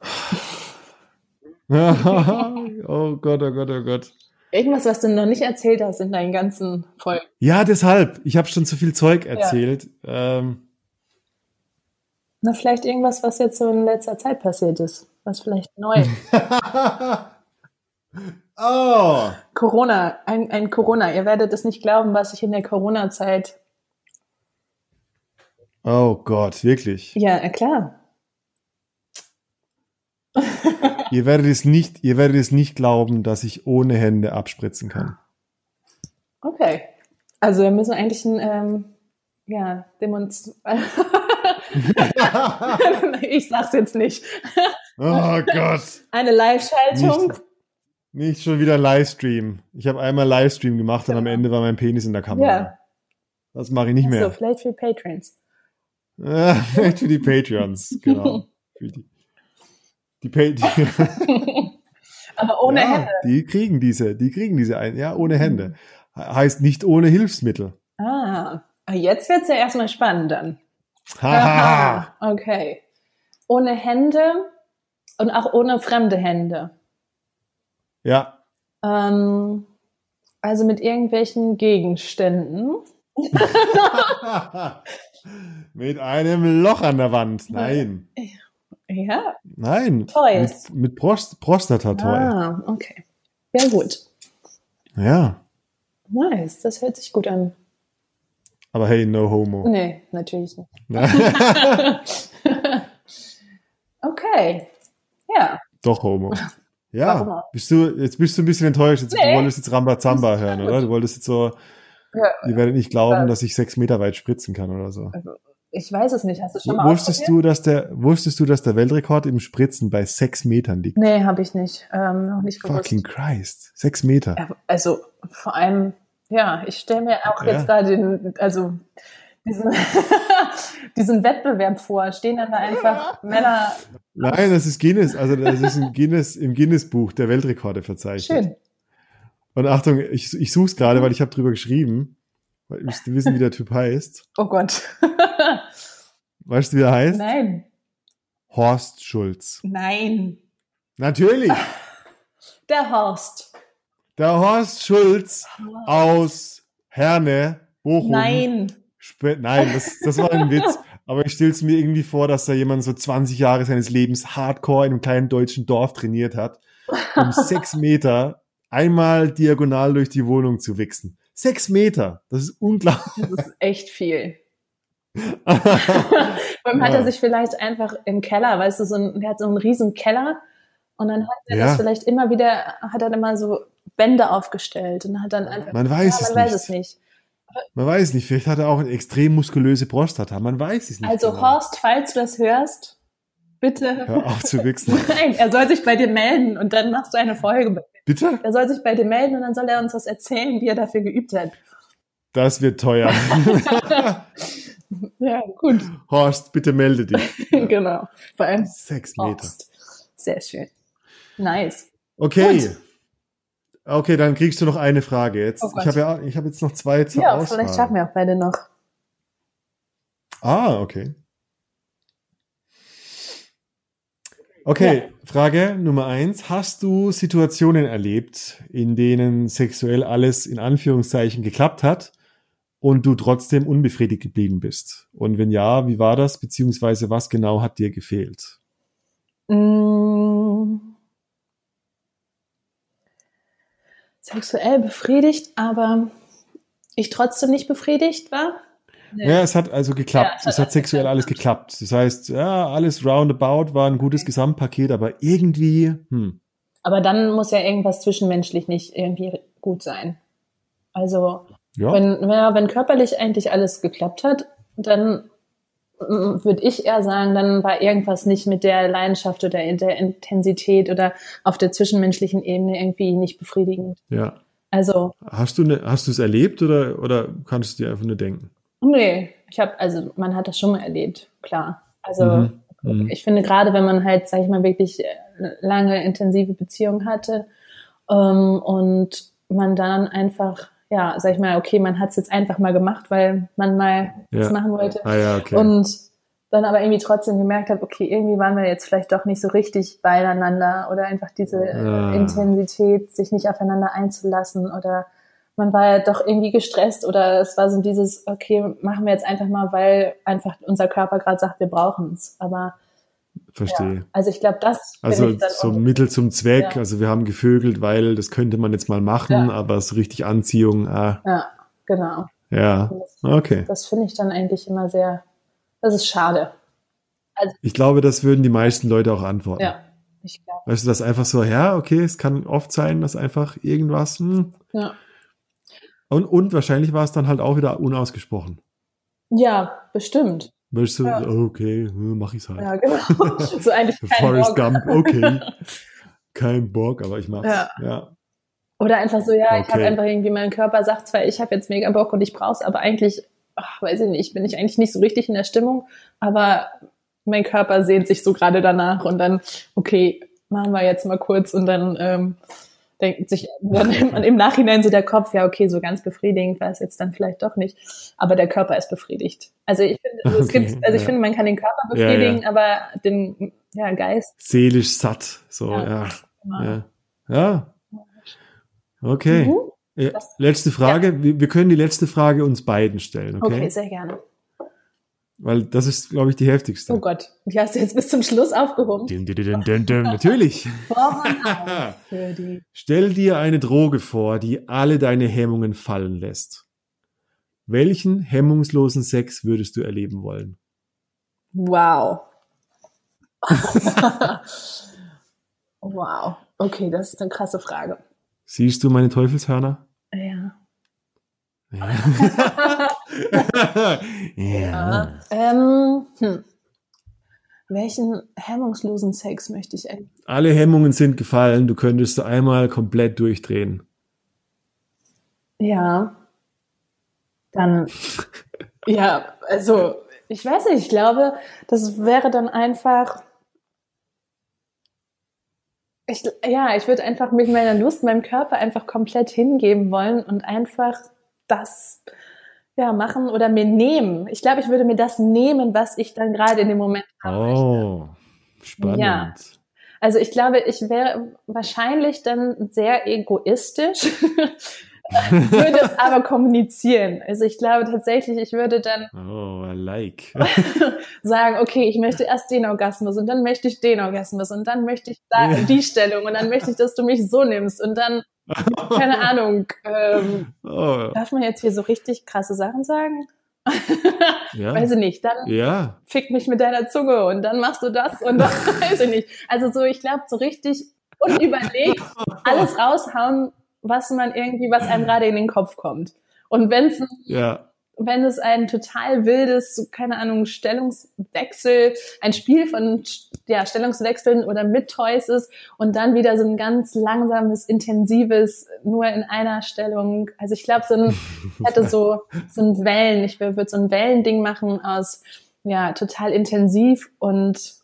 oh Gott, oh Gott, oh Gott. irgendwas, was du noch nicht erzählt hast in deinen ganzen Folgen. Ja, deshalb. Ich habe schon zu viel Zeug erzählt. Ähm, Na, vielleicht irgendwas, was jetzt so in letzter Zeit passiert ist. Was vielleicht neu. oh. Corona, ein, ein Corona. Ihr werdet es nicht glauben, was ich in der Corona-Zeit. Oh Gott, wirklich. Ja, äh, klar. Ihr werdet es nicht, ihr werdet es nicht glauben, dass ich ohne Hände abspritzen kann. Okay. Also wir müssen eigentlich ein, ähm, ja, Demonst ich sag's jetzt nicht. Oh Gott. Eine Live-Schaltung. Nicht, nicht schon wieder Livestream. Ich habe einmal Livestream gemacht und am. Ende war mein Penis in der Kamera. Ja. Das mache ich nicht So, mehr. vielleicht für Patrons. Für die Patreons, genau. Für die, die Patreons. Aber ohne ja, Hände. Die kriegen diese, die kriegen diese ein, ja, ohne Hände. Heißt nicht ohne Hilfsmittel. Ah, jetzt wird's ja erstmal spannend dann. Haha. Aha, okay. Ohne Hände und auch ohne fremde Hände. Ja, Ähm, also mit irgendwelchen Gegenständen. mit einem Loch an der Wand. Nein, Ja. nein. Toys. Mit, mit Prost Prostata-Toy. Ah, okay. Ja, gut. Ja, Nice, das hört sich gut an. Aber hey, no homo. Nee, natürlich nicht. okay. Ja. Doch homo. Ja, bist du, jetzt bist du ein bisschen enttäuscht. Jetzt, Nee. Du wolltest jetzt Rambazamba hören, oder? Du wolltest jetzt so, ja. ihr werdet nicht glauben, Ja. dass ich sechs Meter weit spritzen kann oder so. Ich weiß es nicht. Hast du schon mal Wusstest du, dass der, wusstest du, dass der Weltrekord im Spritzen bei sechs Metern liegt? Nee, habe ich nicht. Ähm, noch nicht gewusst. Fucking Christ. Sechs Meter. Also vor allem, ja, ich stelle mir auch Ja. jetzt gerade den, also diesen, diesen Wettbewerb vor. Stehen dann da einfach Männer. Nein, das ist Guinness, also das ist im Guinness, im Guinness-Buch der Weltrekorde verzeichnet. Schön. Und Achtung, ich, ich suche es gerade, weil ich habe drüber geschrieben. Weil ich möchte wissen, wie der Typ heißt. Oh Gott. Weißt du, wie er heißt? Nein, Horst Schulz. nein. Natürlich. Der Horst. Der Horst Schulz aus Herne, Bochum. Nein. Spe Nein, das, das war ein Witz. Aber ich stelle es mir irgendwie vor, dass da jemand so 20 Jahre seines Lebens hardcore in einem kleinen deutschen Dorf trainiert hat, um sechs Meter einmal diagonal durch die Wohnung zu wichsen. Sechs Meter, das ist unglaublich. Das ist echt viel. Allem hat Ja. er sich vielleicht einfach im Keller, weißt du, so ein, der hat so einen riesen Keller und dann hat er Ja. das vielleicht immer wieder, hat er immer so Wände aufgestellt und hat dann einfach, Man weiß ja, es man weiß nicht. es nicht. Man weiß nicht, vielleicht hat er auch eine extrem muskulöse Prostata. Man weiß es nicht. Also genau. Horst, falls du das hörst, bitte. Hör auf zu wichsen. Nein, er soll sich bei dir melden und dann machst du eine Folge. Bitte? Er soll sich bei dir melden und dann soll er uns was erzählen, wie er dafür geübt hat. Das wird teuer. Ja, gut. Horst, bitte melde dich. genau. Vor allem Sechs Meter. Horst. Sehr schön. Nice. Okay. Gut. Okay, dann kriegst du noch eine Frage jetzt. Oh ich habe ja, ich habe jetzt noch zwei zur Ja, Auswahl. vielleicht schaffen wir auch beide noch. Ah, okay. Okay, Frage Nummer eins. Hast du Situationen erlebt, in denen sexuell alles in Anführungszeichen geklappt hat und du trotzdem unbefriedigt geblieben bist? Und wenn ja, wie war das? Beziehungsweise was genau hat dir gefehlt? Mm. Sexuell befriedigt, aber ich trotzdem nicht befriedigt war. Nee. Ja, es hat also geklappt. Ja, es es, hat hat alles sexuell geklappt. alles geklappt. Das heißt, ja, alles roundabout war ein gutes Gesamtpaket, aber irgendwie, hm, Aber dann muss ja irgendwas zwischenmenschlich nicht irgendwie gut sein. Also ja, wenn, ja, wenn körperlich eigentlich alles geklappt hat, dann würde ich eher sagen, dann war irgendwas nicht mit der Leidenschaft oder in der Intensität oder auf der zwischenmenschlichen Ebene irgendwie nicht befriedigend. ja. Also, Hast du ne, hast du es erlebt oder oder kannst du dir einfach nur denken? nee, ich habe, also man hat das schon mal erlebt, klar. Also Mhm, mhm. ich finde gerade, wenn man halt, sag ich mal, wirklich äh, lange intensive Beziehungen hatte ähm, und man dann einfach, ja, sag ich mal, okay, man hat es jetzt einfach mal gemacht, weil man mal das Ja. machen wollte. Ah ja, okay. Und dann aber irgendwie trotzdem gemerkt habe, okay, irgendwie waren wir jetzt vielleicht doch nicht so richtig beieinander oder einfach diese äh, Ah. Intensität, sich nicht aufeinander einzulassen oder man war ja doch irgendwie gestresst oder es war so dieses, okay, machen wir jetzt einfach mal, weil einfach unser Körper gerade sagt, wir brauchen es. Aber Verstehe. ja, also ich glaube, das Also so Mittel zum Zweck. Ja. Also wir haben gevögelt, weil das könnte man jetzt mal machen, Ja. aber so richtig Anziehung, ah, Ja, genau. ja, Das, okay. das finde ich dann eigentlich immer sehr, das ist schade. Ich glaube, das würden die meisten Leute auch antworten. Ja, ich glaube. Weißt du, das einfach so, ja, okay, es kann oft sein, dass einfach irgendwas, hm, Ja. und, und wahrscheinlich war es dann halt auch wieder unausgesprochen. ja, bestimmt. Weißt du, Ja. okay, hm, mach ich's halt. Ja, genau. so eigentlich kein Forrest Bock. Gump, okay. Kein Bock, aber ich mach's. Ja. Ja. Oder einfach so, ja, ich Okay. habe einfach irgendwie, mein Körper sagt zwar, ich habe jetzt mega Bock und ich brauch's, aber eigentlich ach, weiß ich nicht, bin ich eigentlich nicht so richtig in der Stimmung, aber mein Körper sehnt sich so gerade danach und dann, okay, machen wir jetzt mal kurz und dann ähm, denkt sich dann im Nachhinein so der Kopf, ja, okay, so ganz befriedigend war es jetzt dann vielleicht doch nicht, aber der Körper ist befriedigt. Also ich finde, also es gibt, also ich ja. finde, man kann den Körper befriedigen, ja, ja. aber den ja, Geist. Seelisch satt, so, ja. Ja. ja. Okay. Mhm. letzte Frage. Wir, wir können die letzte Frage uns beiden stellen, okay? Okay, sehr gerne. Weil das ist, glaube ich, die heftigste. Oh Gott, die hast du jetzt bis zum Schluss aufgehoben. Dun, dun, dun, Natürlich. Stell dir eine Droge vor, die alle deine Hemmungen fallen lässt. Welchen hemmungslosen Sex würdest du erleben wollen? Wow. wow. Okay, das ist eine krasse Frage. Siehst du meine Teufelshörner? Ja. Ja. ja. Ähm, hm. Welchen hemmungslosen Sex möchte ich eigentlich? Alle Hemmungen sind gefallen. Du könntest einmal komplett durchdrehen. Ja. Dann, ja, also, ich weiß nicht, ich glaube, das wäre dann einfach, ich, ja, ich würde einfach mit meiner Lust, meinem Körper einfach komplett hingeben wollen und einfach das ja, machen oder mir nehmen. Ich glaube, ich würde mir das nehmen, was ich dann gerade in dem Moment habe. Oh, spannend. Ja. Also ich glaube, ich wäre wahrscheinlich dann sehr egoistisch, würde es aber kommunizieren. Also ich glaube tatsächlich, ich würde dann oh, I like. sagen, okay, ich möchte erst den Orgasmus und dann möchte ich den Orgasmus und dann möchte ich da die Stellung und dann möchte ich, dass du mich so nimmst und dann keine Ahnung. Ähm, oh. Darf man jetzt hier so richtig krasse Sachen sagen? ja. Weiß ich nicht. Dann ja. fick mich mit deiner Zunge und dann machst du das und dann weiß ich nicht. Also so, ich glaube, so richtig unüberlegt alles raushauen, was man irgendwie, was einem gerade in den Kopf kommt. Und wenn es ja wenn es ein total wildes, keine Ahnung, Stellungswechsel, ein Spiel von ja, Stellungswechseln oder mit Toys ist und dann wieder so ein ganz langsames, intensives, nur in einer Stellung. Also ich glaube, so ein, hätte so, so ein Wellen, ich würde so ein Wellending machen aus, ja, total intensiv und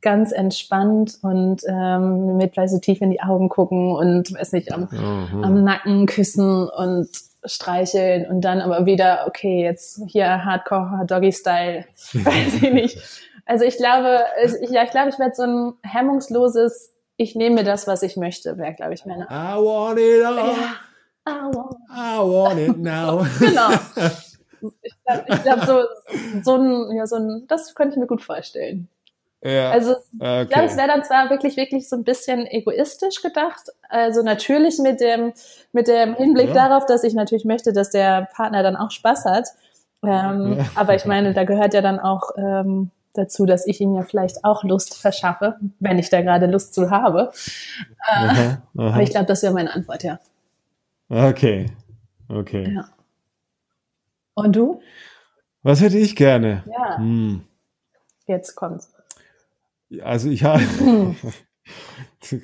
ganz entspannt und ähm, mit weil so tief in die Augen gucken und weiß nicht am, mhm. am Nacken küssen und streicheln und dann aber wieder, okay, jetzt hier Hardcore Doggy Style, weiß ich nicht. Also ich glaube, ich, ja, ich glaube, ich werde so ein hemmungsloses, ich nehme das, was ich möchte, wäre, glaube ich, meine. I want it all. Ja. I, want. I want it now. genau. Ich glaube, glaub, so, so ein, ja, so ein, das könnte ich mir gut vorstellen. Ja. Also okay. ich glaube, es wäre dann zwar wirklich, wirklich so ein bisschen egoistisch gedacht. Also natürlich mit dem, mit dem Hinblick ja. darauf, dass ich natürlich möchte, dass der Partner dann auch Spaß hat. Ähm, ja. Aber ich meine, da gehört ja dann auch ähm, dazu, dass ich ihm ja vielleicht auch Lust verschaffe, wenn ich da gerade Lust zu habe. Äh, aha, aha. Aber ich glaube, das wäre meine Antwort, ja. Okay. Okay. Ja. Und du? Was hätte ich gerne? Ja. Hm. Jetzt kommt's. Also ich habe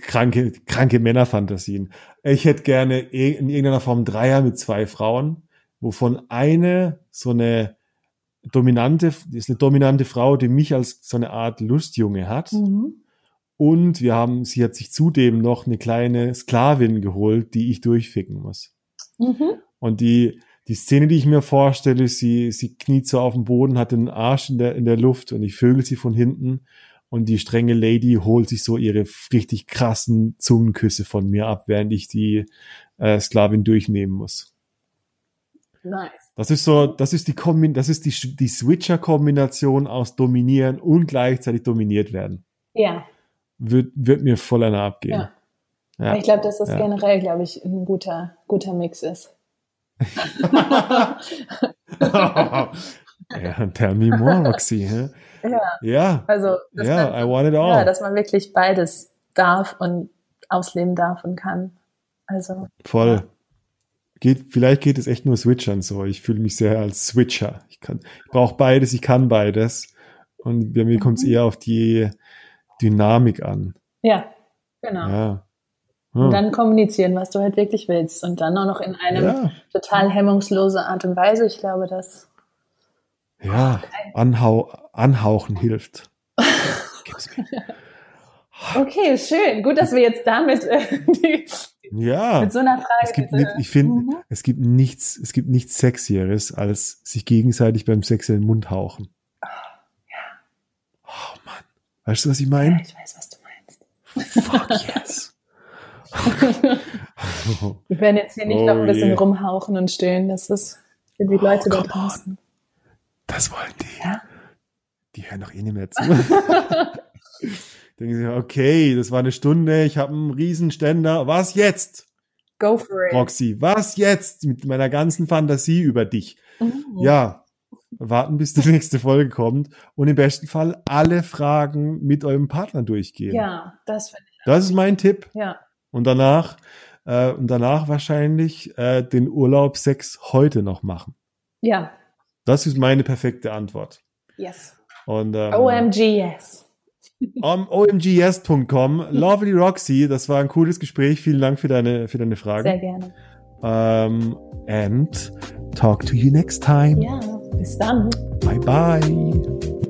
kranke, kranke Männerfantasien. Ich hätte gerne in irgendeiner Form Dreier mit zwei Frauen, wovon eine so eine dominante, ist eine dominante Frau, die mich als so eine Art Lustjunge hat. Mhm. Und wir haben, sie hat sich zudem noch eine kleine Sklavin geholt, die ich durchficken muss. Mhm. Und die, die Szene, die ich mir vorstelle, sie, sie kniet so auf dem Boden, hat den Arsch in der, in der Luft und ich vögel sie von hinten und die strenge Lady holt sich so ihre richtig krassen Zungenküsse von mir ab, während ich die äh, Sklavin durchnehmen muss. Nice. Das ist so, das ist die Kombin das ist die, die Switcher-Kombination aus dominieren und gleichzeitig dominiert werden. Ja. Wird, wird mir voll einer abgehen. Ja. ja. Ich glaube, dass das ja. generell, glaube ich, ein guter, guter Mix ist. ja, tell me more, Roxy. Ja. Ja. Also, ja, man, I want it all. Ja, dass man wirklich beides darf und ausleben darf und kann. Also. Voll. Ja. Geht, vielleicht geht es echt nur Switchern so. Ich fühle mich sehr als Switcher. Ich kann, ich brauche beides, ich kann beides. Und bei mir mhm. kommt es eher auf die Dynamik an. Ja, genau. Ja. Hm. Und dann kommunizieren, was du halt wirklich willst. Und dann auch noch in einem ja. total hemmungslosen Art und Weise. Ich glaube, das Ja, anhau anhauchen hilft. Okay, schön. Gut, dass wir jetzt damit äh, die, Ja. mit so einer Frage. Es gibt, nicht, ich finde, Mhm. es gibt nichts, es gibt nichts Sexieres, als sich gegenseitig beim Sex in den Mund hauchen. Oh Mann. Weißt du, was ich meine? Ich weiß, was du meinst. Fuck yes. Wir werden jetzt hier nicht Oh noch ein bisschen je. rumhauchen und stillen. Das ist für die Leute da come on. draußen. Das wollen die. Ja? Die hören doch eh nicht mehr zu. Denken sie, okay, das war eine Stunde, ich habe einen Riesenständer. Was jetzt, Go for it. Roxy? Was jetzt mit meiner ganzen Fantasie über dich? Mhm. Ja, warten, bis die nächste Folge kommt und im besten Fall alle Fragen mit eurem Partner durchgehen. Ja, das finde ich. Das ist mein Tipp. Ja. Und danach, äh, und danach wahrscheinlich äh, den Urlaub Sex heute noch machen. Ja. Das ist meine perfekte Antwort. Yes. Und ähm, OMG, yes. um, omgs.com, Lovely Roxy, das war ein cooles Gespräch. Vielen Dank für deine, für deine Sehr Frage. gerne. Ähm, and talk to you next time. Ja, bis dann. Bye bye.